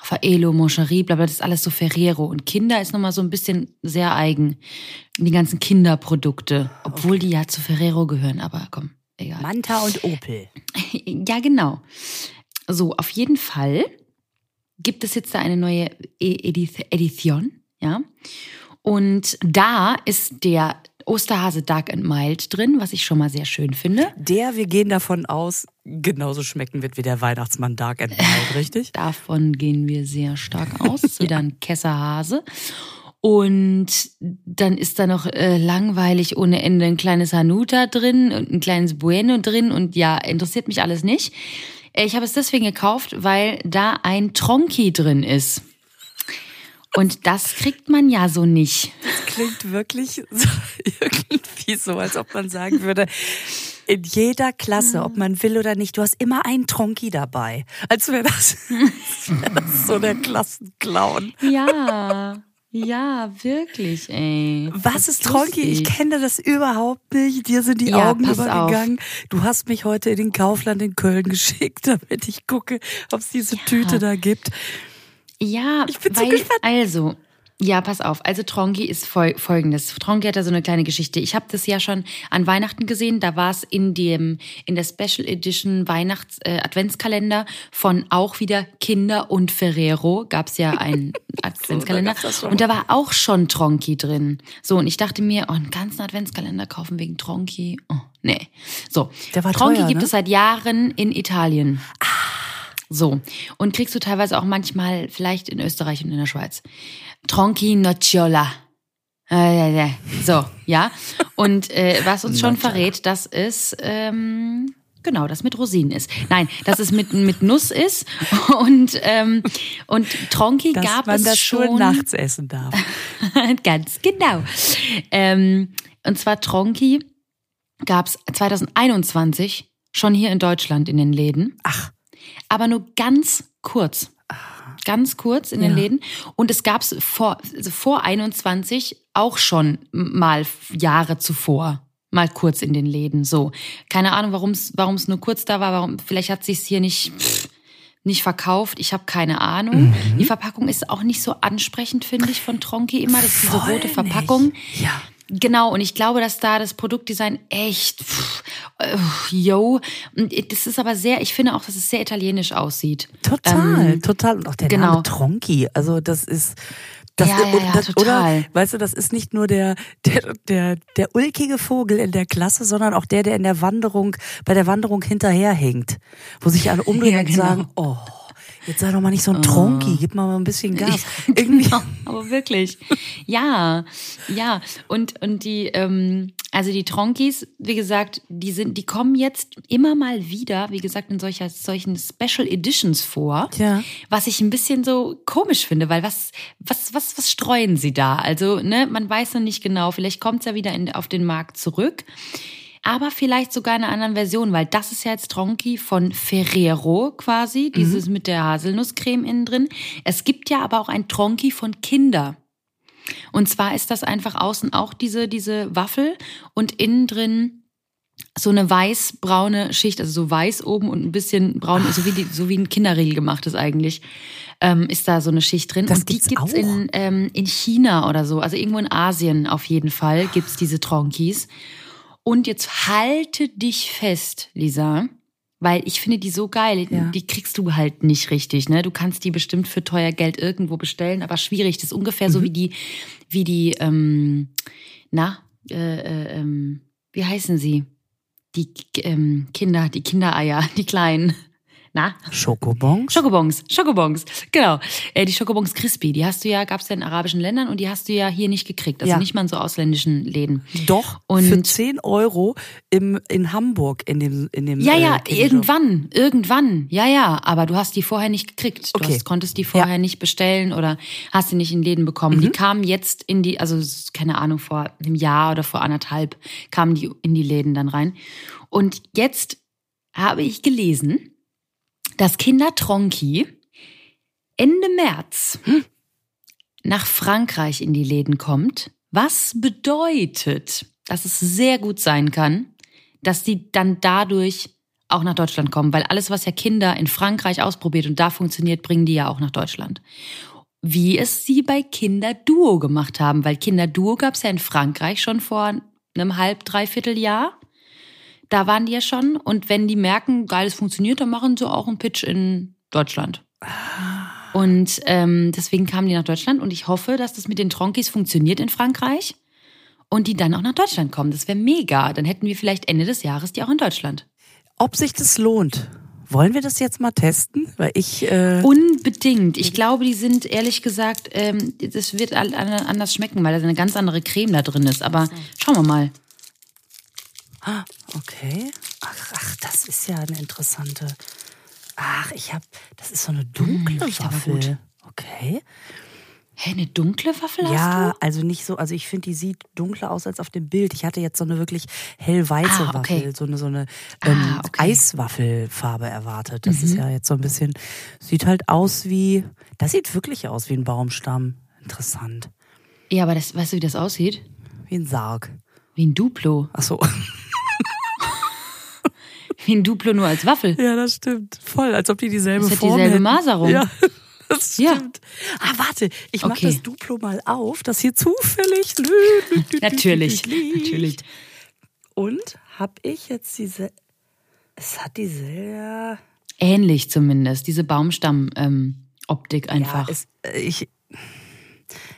S2: Raffaello, Moncherie, bla, bla, das ist alles so Ferrero. Und Kinder ist nochmal so ein bisschen sehr eigen. Die ganzen Kinderprodukte, obwohl die ja zu Ferrero gehören, aber komm, egal.
S3: Manta und Opel. [laughs]
S2: Ja, genau. So, auf jeden Fall gibt es jetzt da eine neue E- Edition, ja. Und da ist der Osterhase Dark and Mild drin, was ich schon mal sehr schön finde.
S3: Der, wir gehen davon aus, genauso schmecken wird wie der Weihnachtsmann Dark and Mild, [laughs] richtig?
S2: Davon gehen wir sehr stark [laughs] aus. Ist wieder ein Kesserhase. Und dann ist da noch äh, langweilig ohne Ende ein kleines Hanuta drin und ein kleines Bueno drin und ja, interessiert mich alles nicht. Äh, Ich habe es deswegen gekauft, weil da ein Tronki drin ist. Und das kriegt man ja so nicht.
S3: Klingt wirklich so, [laughs] irgendwie so, als ob man sagen würde, in jeder Klasse, ob man will oder nicht, du hast immer einen Tronki dabei. Als wäre das, [laughs] wär das so der Klassenclown.
S2: Ja, ja, wirklich, ey.
S3: Was ist Tronki? Ich kenne das überhaupt nicht. Dir sind die
S2: Ja,
S3: Augen übergegangen. Du hast mich heute in den Kaufland in Köln [laughs] geschickt, damit ich gucke, ob es diese Tüte da gibt.
S2: Ja,
S3: Ich bin so
S2: weil,
S3: gespannt.
S2: also, ja, pass auf. Also Tronki ist fol folgendes. Tronki hat da so eine kleine Geschichte. Ich habe das ja schon an Weihnachten gesehen. Da war es in dem in der Special Edition Weihnachts äh, Adventskalender von auch wieder Kinder und Ferrero gab's ja einen [laughs] Adventskalender
S3: das schon.
S2: und da war auch schon Tronki drin. So und ich dachte mir, oh, einen ganzen Adventskalender kaufen wegen Tronki. Oh, nee. So,
S3: Der war
S2: Tronki
S3: teuer,
S2: gibt
S3: ne?
S2: es seit Jahren in Italien. So. Und kriegst du teilweise auch manchmal vielleicht in Österreich und in der Schweiz. Tronchi Nocciola. So, ja. Und äh, was uns schon verrät, dass es ähm, genau das mit Rosinen ist. Nein, dass es mit mit Nuss ist und ähm, und Tronchi
S3: Dass
S2: gab
S3: man
S2: es
S3: das
S2: schon
S3: schon nachts essen darf. [laughs]
S2: Ganz genau. Ähm, und zwar Tronki gab es 2021 schon hier in Deutschland in den Läden.
S3: Ach.
S2: Aber nur ganz kurz. Ganz kurz in den
S3: Ja.
S2: Läden. Und es gab es vor, also vor 21 auch schon mal Jahre zuvor. Mal kurz in den Läden. So. Keine Ahnung, warum es nur kurz da war. Warum, vielleicht hat sich's hier nicht, pff, nicht verkauft. Ich habe keine Ahnung.
S3: Mhm.
S2: Die Verpackung ist auch nicht so ansprechend, finde ich, von Tronki immer. Das ist diese
S3: Voll
S2: rote
S3: nicht.
S2: Verpackung.
S3: Ja.
S2: Genau, und ich glaube, dass da das Produktdesign echt, pff, äh, yo, das ist aber sehr, ich finde auch, dass es sehr italienisch aussieht.
S3: Total,
S2: Ähm,
S3: total. Und auch der
S2: genau.
S3: Name Tronki. Also das ist. Das,
S2: Ja, ja, ja,
S3: das,
S2: total.
S3: Oder, weißt du, das ist nicht nur der, der, der, der ulkige Vogel in der Klasse, sondern auch der, der in der Wanderung, bei der Wanderung hinterherhinkt. Wo sich alle [laughs] umdrehen und
S2: genau.
S3: sagen, oh, jetzt sei doch mal nicht so ein Tronki, gib mal, mal ein bisschen Gas. [laughs] Irgendwie.
S2: Genau, aber wirklich. Ja, ja. Und, und die, ähm, also die Tronkis, wie gesagt, die sind, die kommen jetzt immer mal wieder, wie gesagt, in solcher, solchen Special Editions vor.
S3: Ja.
S2: Was ich ein bisschen so komisch finde, weil was, was, was, was streuen sie da? Also, ne, man weiß noch nicht genau. Vielleicht kommt's ja wieder in, auf den Markt zurück. Aber vielleicht sogar in einer anderen Version, weil das ist ja jetzt Tronki von Ferrero quasi, dieses mit der Haselnusscreme innen drin. Es gibt ja aber auch ein Tronki von Kinder. Und zwar ist das einfach außen auch diese, diese Waffel und innen drin so eine weiß-braune Schicht, also so weiß oben und ein bisschen braun, so wie, die, so wie ein Kinderriegel gemacht ist eigentlich, ähm, ist da so eine Schicht drin.
S3: Das
S2: und die
S3: gibt's
S2: gibt's in, ähm, in China oder so, also irgendwo in Asien auf jeden Fall gibt's diese Tronkis. Und jetzt halte dich fest, Lisa, weil ich finde die so geil.
S3: Ja.
S2: Die kriegst du halt nicht richtig, ne? Du kannst die bestimmt für teuer Geld irgendwo bestellen, aber schwierig. Das ist ungefähr
S3: Mhm.
S2: so wie die, wie die, ähm, na, äh, äh, ähm, wie heißen sie? Die ähm, Kinder, die Kindereier, [laughs] die kleinen. Na?
S3: Schokobons?
S2: Schokobons, Schokobons, genau. Äh, die Schokobons Crispy, die hast du ja, gab's ja in arabischen Ländern und die hast du ja hier nicht gekriegt. Also
S3: Ja.
S2: nicht mal in so ausländischen Läden.
S3: Doch,
S2: Und-
S3: für 10 Euro im, in Hamburg in dem, in dem
S2: Ja, ja,
S3: äh,
S2: irgendwann, irgendwann, ja, ja, aber du hast die vorher nicht gekriegt. Du
S3: Okay.
S2: hast, konntest die vorher nicht bestellen oder hast sie nicht in Läden bekommen.
S3: Mhm.
S2: Die kamen jetzt in die, also keine Ahnung, vor einem Jahr oder vor anderthalb kamen die in die Läden dann rein. Und jetzt habe ich gelesen, dass Kinder Tronki Ende März nach Frankreich in die Läden kommt, was bedeutet, dass es sehr gut sein kann, dass die dann dadurch auch nach Deutschland kommen, weil alles, was ja Kinder in Frankreich ausprobiert und da funktioniert, bringen die ja auch nach Deutschland. Wie es sie bei Kinderduo gemacht haben, weil Kinderduo gab es ja in Frankreich schon vor einem halb, dreiviertel Jahr. Da waren die ja schon. Und wenn die merken, geil, es funktioniert, dann machen sie auch einen Pitch in Deutschland. Und ähm, deswegen kamen die nach Deutschland und ich hoffe, dass das mit den Tronkis funktioniert in Frankreich und die dann auch nach Deutschland kommen. Das wäre mega. Dann hätten wir vielleicht Ende des Jahres die auch in Deutschland.
S3: Ob sich das lohnt? Wollen wir das jetzt mal testen? Weil ich. Äh
S2: Unbedingt. Ich glaube, die sind ehrlich gesagt, ähm, das wird anders schmecken, weil da eine ganz andere Creme da drin ist. Aber schauen wir mal.
S3: Ah, okay. Ach, ach, das ist ja eine interessante. Ach, ich hab. Das ist so eine dunkle
S2: riecht aber
S3: Waffel. Okay.
S2: Hä, eine dunkle Waffel hast
S3: Ja,
S2: du?
S3: also nicht so, also ich finde, die sieht dunkler aus als auf dem Bild. Ich hatte jetzt so eine wirklich hellweiße
S2: Ah, okay.
S3: Waffel, so eine, so eine ähm,
S2: Ah, okay.
S3: Eiswaffelfarbe erwartet. Das
S2: Mhm.
S3: ist ja jetzt so ein bisschen, sieht halt aus wie, das sieht wirklich aus wie ein Baumstamm. Interessant.
S2: Ja, aber das, weißt du, wie das aussieht?
S3: Wie ein Sarg.
S2: Wie ein Duplo.
S3: Ach so. [laughs]
S2: Wie ein Duplo nur als Waffel.
S3: Ja, das stimmt. Voll, als ob die dieselbe
S2: Das
S3: Form
S2: dieselbe
S3: hätten.
S2: Maserung.
S3: Ja, das
S2: Ja.
S3: stimmt. Ah, warte, ich mach
S2: Okay.
S3: das Duplo mal auf, das hier zufällig.
S2: Natürlich, natürlich.
S3: Und hab ich jetzt diese. Es hat diese.
S2: Ähnlich zumindest, diese Baumstamm-Optik einfach.
S3: Ja, es, äh, ich.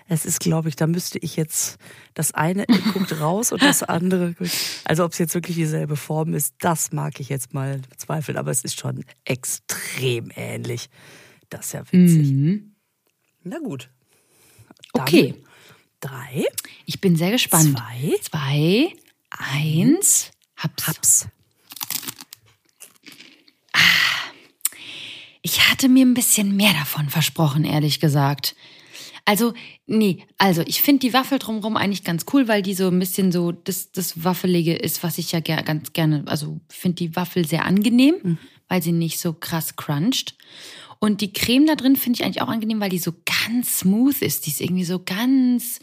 S3: Es ist, glaube ich, da müsste ich jetzt das eine guckt [laughs] raus und das andere. Also ob es jetzt wirklich dieselbe Form ist, das mag ich jetzt mal bezweifeln. Aber es ist schon extrem ähnlich. Das ist ja witzig.
S2: mhm.
S3: Na gut. Dann
S2: Okay,
S3: Drei.
S2: ich bin sehr gespannt.
S3: Zwei.
S2: Zwei, eins, hab's.
S3: Hab's.
S2: Ich hatte mir ein bisschen mehr davon versprochen, ehrlich gesagt. Also, nee, also ich finde die Waffel drumherum eigentlich ganz cool, weil die so ein bisschen so das, das Waffelige ist, was ich ja ger ganz gerne, also finde die Waffel sehr angenehm, weil sie nicht so krass cruncht. Und die Creme da drin finde ich eigentlich auch angenehm, weil die so ganz smooth ist. Die ist irgendwie so ganz,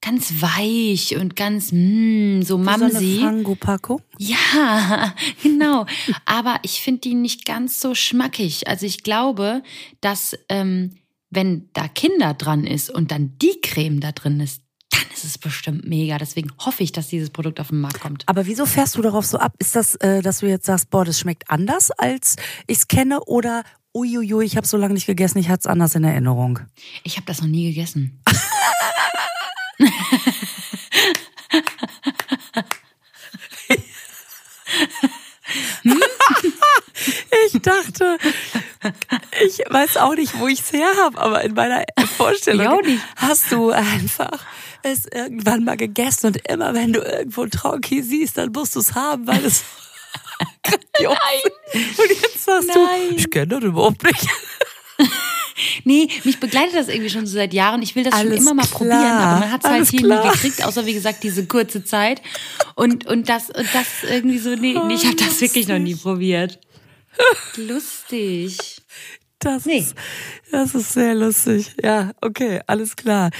S2: ganz weich und ganz, mm, so
S3: So eine. Fango-Packung.
S2: Ja, [laughs] genau. [laughs] Aber ich finde die nicht ganz so schmackig. Also ich glaube, dass ähm, wenn da Kinder dran ist und dann die Creme da drin ist, dann ist es bestimmt mega. Deswegen hoffe ich, dass dieses Produkt auf den Markt kommt.
S3: Aber wieso fährst du darauf so ab? Ist das, äh, dass du jetzt sagst, boah, das schmeckt anders, als ich es kenne? Oder, uiuiui, ich habe so lange nicht gegessen, ich hatte es anders in Erinnerung?
S2: Ich habe das noch nie gegessen. [laughs] [laughs]
S3: Ich dachte, weiß auch nicht, wo ich es her habe, aber in meiner Vorstellung hast du einfach es irgendwann mal gegessen und immer wenn du irgendwo Tronki siehst, dann musst du es haben, weil es grandios ist. Und jetzt sagst
S2: Nein.
S3: du, ich kenne das überhaupt nicht. [laughs]
S2: Nee, mich begleitet das irgendwie schon so seit Jahren. Ich will das
S3: Alles
S2: schon immer mal
S3: klar,
S2: probieren, aber man hat es halt hier
S3: klar.
S2: nie gekriegt, außer wie gesagt diese kurze Zeit. Und, und das, und das irgendwie so, nee, nee ich habe das wirklich noch nie probiert. Lustig.
S3: Das,
S2: Nee.
S3: ist, das ist sehr lustig. Ja, okay, alles klar.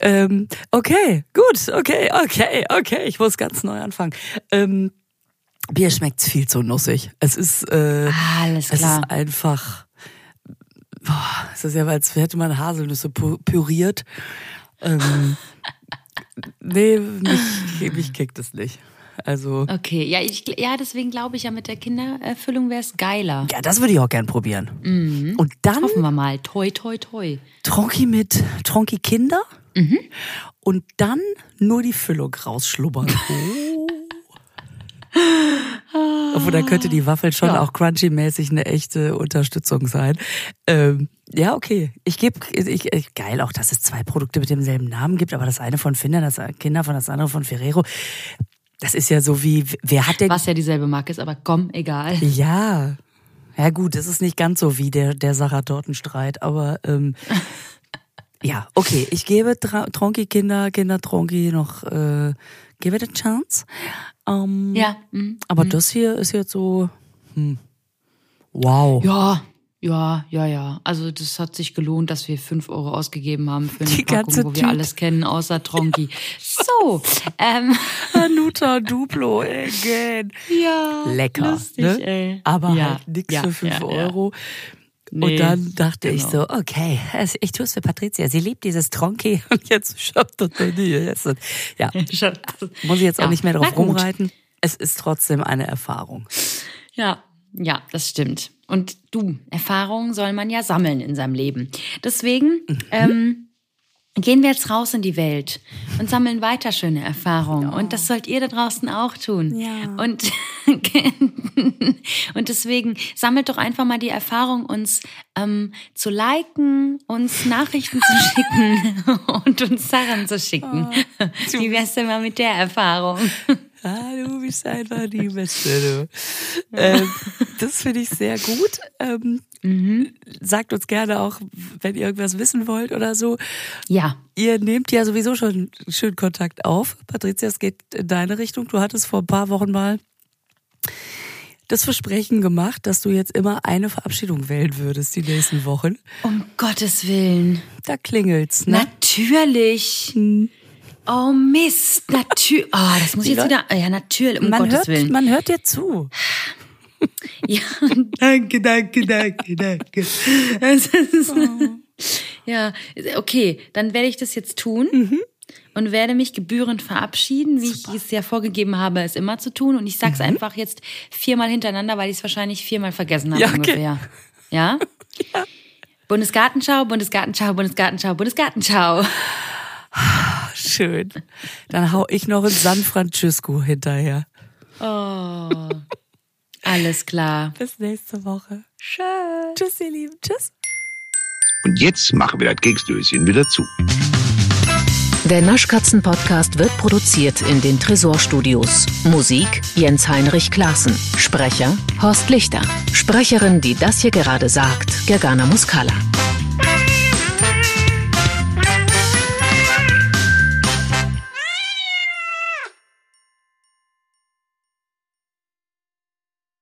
S3: Ähm, okay, gut, okay, okay, okay. Ich muss ganz neu anfangen. Ähm, Bier schmeckt viel zu nussig. Es ist, äh,
S2: Alles
S3: es
S2: klar.
S3: ist einfach, boah, es ist ja, als hätte man Haselnüsse püriert. Ähm, [laughs] nee, mich, mich kickt es nicht. Also,
S2: Okay, ja, ich, ja deswegen glaube ich ja, mit der Kindererfüllung wäre es geiler.
S3: ja, das würde ich auch gern probieren. Und dann
S2: Hoffen wir mal. Toi, toi, toi.
S3: Tronki mit Tronki Kinder und dann nur die Füllung rausschlubbern. [laughs] Obwohl, da könnte die Waffel schon
S2: Ja.
S3: auch crunchy-mäßig eine echte Unterstützung sein. Ähm, ja, okay. Ich gebe, ich, ich, geil auch, dass es zwei Produkte mit demselben Namen gibt, aber das eine von Finder, das Kinder von das andere von Ferrero. Das ist ja so wie, wer hat denn
S2: Was ja dieselbe Marke ist, aber komm, egal.
S3: ja. Ja gut, es ist nicht ganz so wie der, der Sarah-Tortenstreit, aber ähm, [laughs] ja, okay. Ich gebe Tra Tronki Kinder, Kinder Tronki noch, äh, it a chance. Ähm,
S2: Ja. mhm.
S3: Aber das hier ist jetzt so, hm, wow.
S2: Ja, Ja, ja, ja. Also das hat sich gelohnt, dass wir fünf Euro ausgegeben haben für eine
S3: Die
S2: Packung, wo wir
S3: Tüte.
S2: alles kennen, außer Tronki. so, ähm, [laughs]
S3: Hanuta Duplo, again.
S2: ja,
S3: Lecker.
S2: lustig,
S3: ne?
S2: ey.
S3: Aber
S2: ja,
S3: halt nix
S2: ja,
S3: für 5
S2: ja.
S3: Euro.
S2: Nee,
S3: und dann dachte ich
S2: genau.
S3: so, okay, also ich tue es für Patricia. Sie liebt dieses Tronki [laughs] und jetzt schafft das dir. Ja, [laughs] muss ich jetzt auch nicht mehr drauf rumreiten. Es ist trotzdem eine Erfahrung.
S2: Ja, ja, das stimmt. Und du, Erfahrungen soll man ja sammeln in seinem Leben. Deswegen
S3: Mhm.
S2: ähm, gehen wir jetzt raus in die Welt und sammeln weiter schöne Erfahrungen. Und das sollt ihr da draußen auch tun.
S3: Ja.
S2: Und, [laughs] und deswegen sammelt doch einfach mal die Erfahrung, uns ähm, zu liken, uns Nachrichten zu schicken [laughs] und uns Sachen zu schicken.
S3: Oh,
S2: Wie wär's denn mal mit der Erfahrung?
S3: Ah, du bist einfach die Beste, du. [laughs] Ähm, das finde ich sehr gut. Ähm,
S2: Mhm.
S3: Sagt uns gerne auch, wenn ihr irgendwas wissen wollt oder so.
S2: Ja.
S3: Ihr nehmt ja sowieso schon schön Kontakt auf. Patricia, es geht in deine Richtung. Du hattest vor ein paar Wochen mal das Versprechen gemacht, dass du jetzt immer eine Verabschiedung wählen würdest die nächsten Wochen.
S2: Um Gottes Willen.
S3: Da klingelt's, ne?
S2: Natürlich. Oh Mist, natürlich. [laughs] Oh, das muss ich jetzt wieder. Ja, natürlich, um
S3: man,
S2: Gottes
S3: hört,
S2: Willen.
S3: man hört dir zu. [laughs]
S2: Ja, danke, danke, danke, danke. [laughs] Ist- Ja, okay, dann werde ich das jetzt tun.
S3: Mhm.
S2: Und werde mich gebührend verabschieden, wie ich es ja vorgegeben habe, es immer zu tun. Und ich sag's
S3: Mhm.
S2: einfach jetzt viermal hintereinander, weil ich es wahrscheinlich viermal vergessen habe
S3: Ja, okay.
S2: ungefähr. Ja? Bundesgartenschau, Bundesgartenschau, Bundesgartenschau, Bundesgartenschau. [laughs]
S3: Schön. Dann hau ich noch in San Francisco hinterher.
S2: Oh. Alles klar.
S3: Bis nächste Woche. Schön. Tschüss, ihr Lieben. Tschüss.
S1: Und jetzt machen wir das Keksdöschen wieder zu.
S4: Der Naschkatzen-Podcast wird produziert in den Tresorstudios. Musik Jens Heinrich Klaassen. Sprecher Horst Lichter. Sprecherin, die das hier gerade sagt, Gergana Muscala.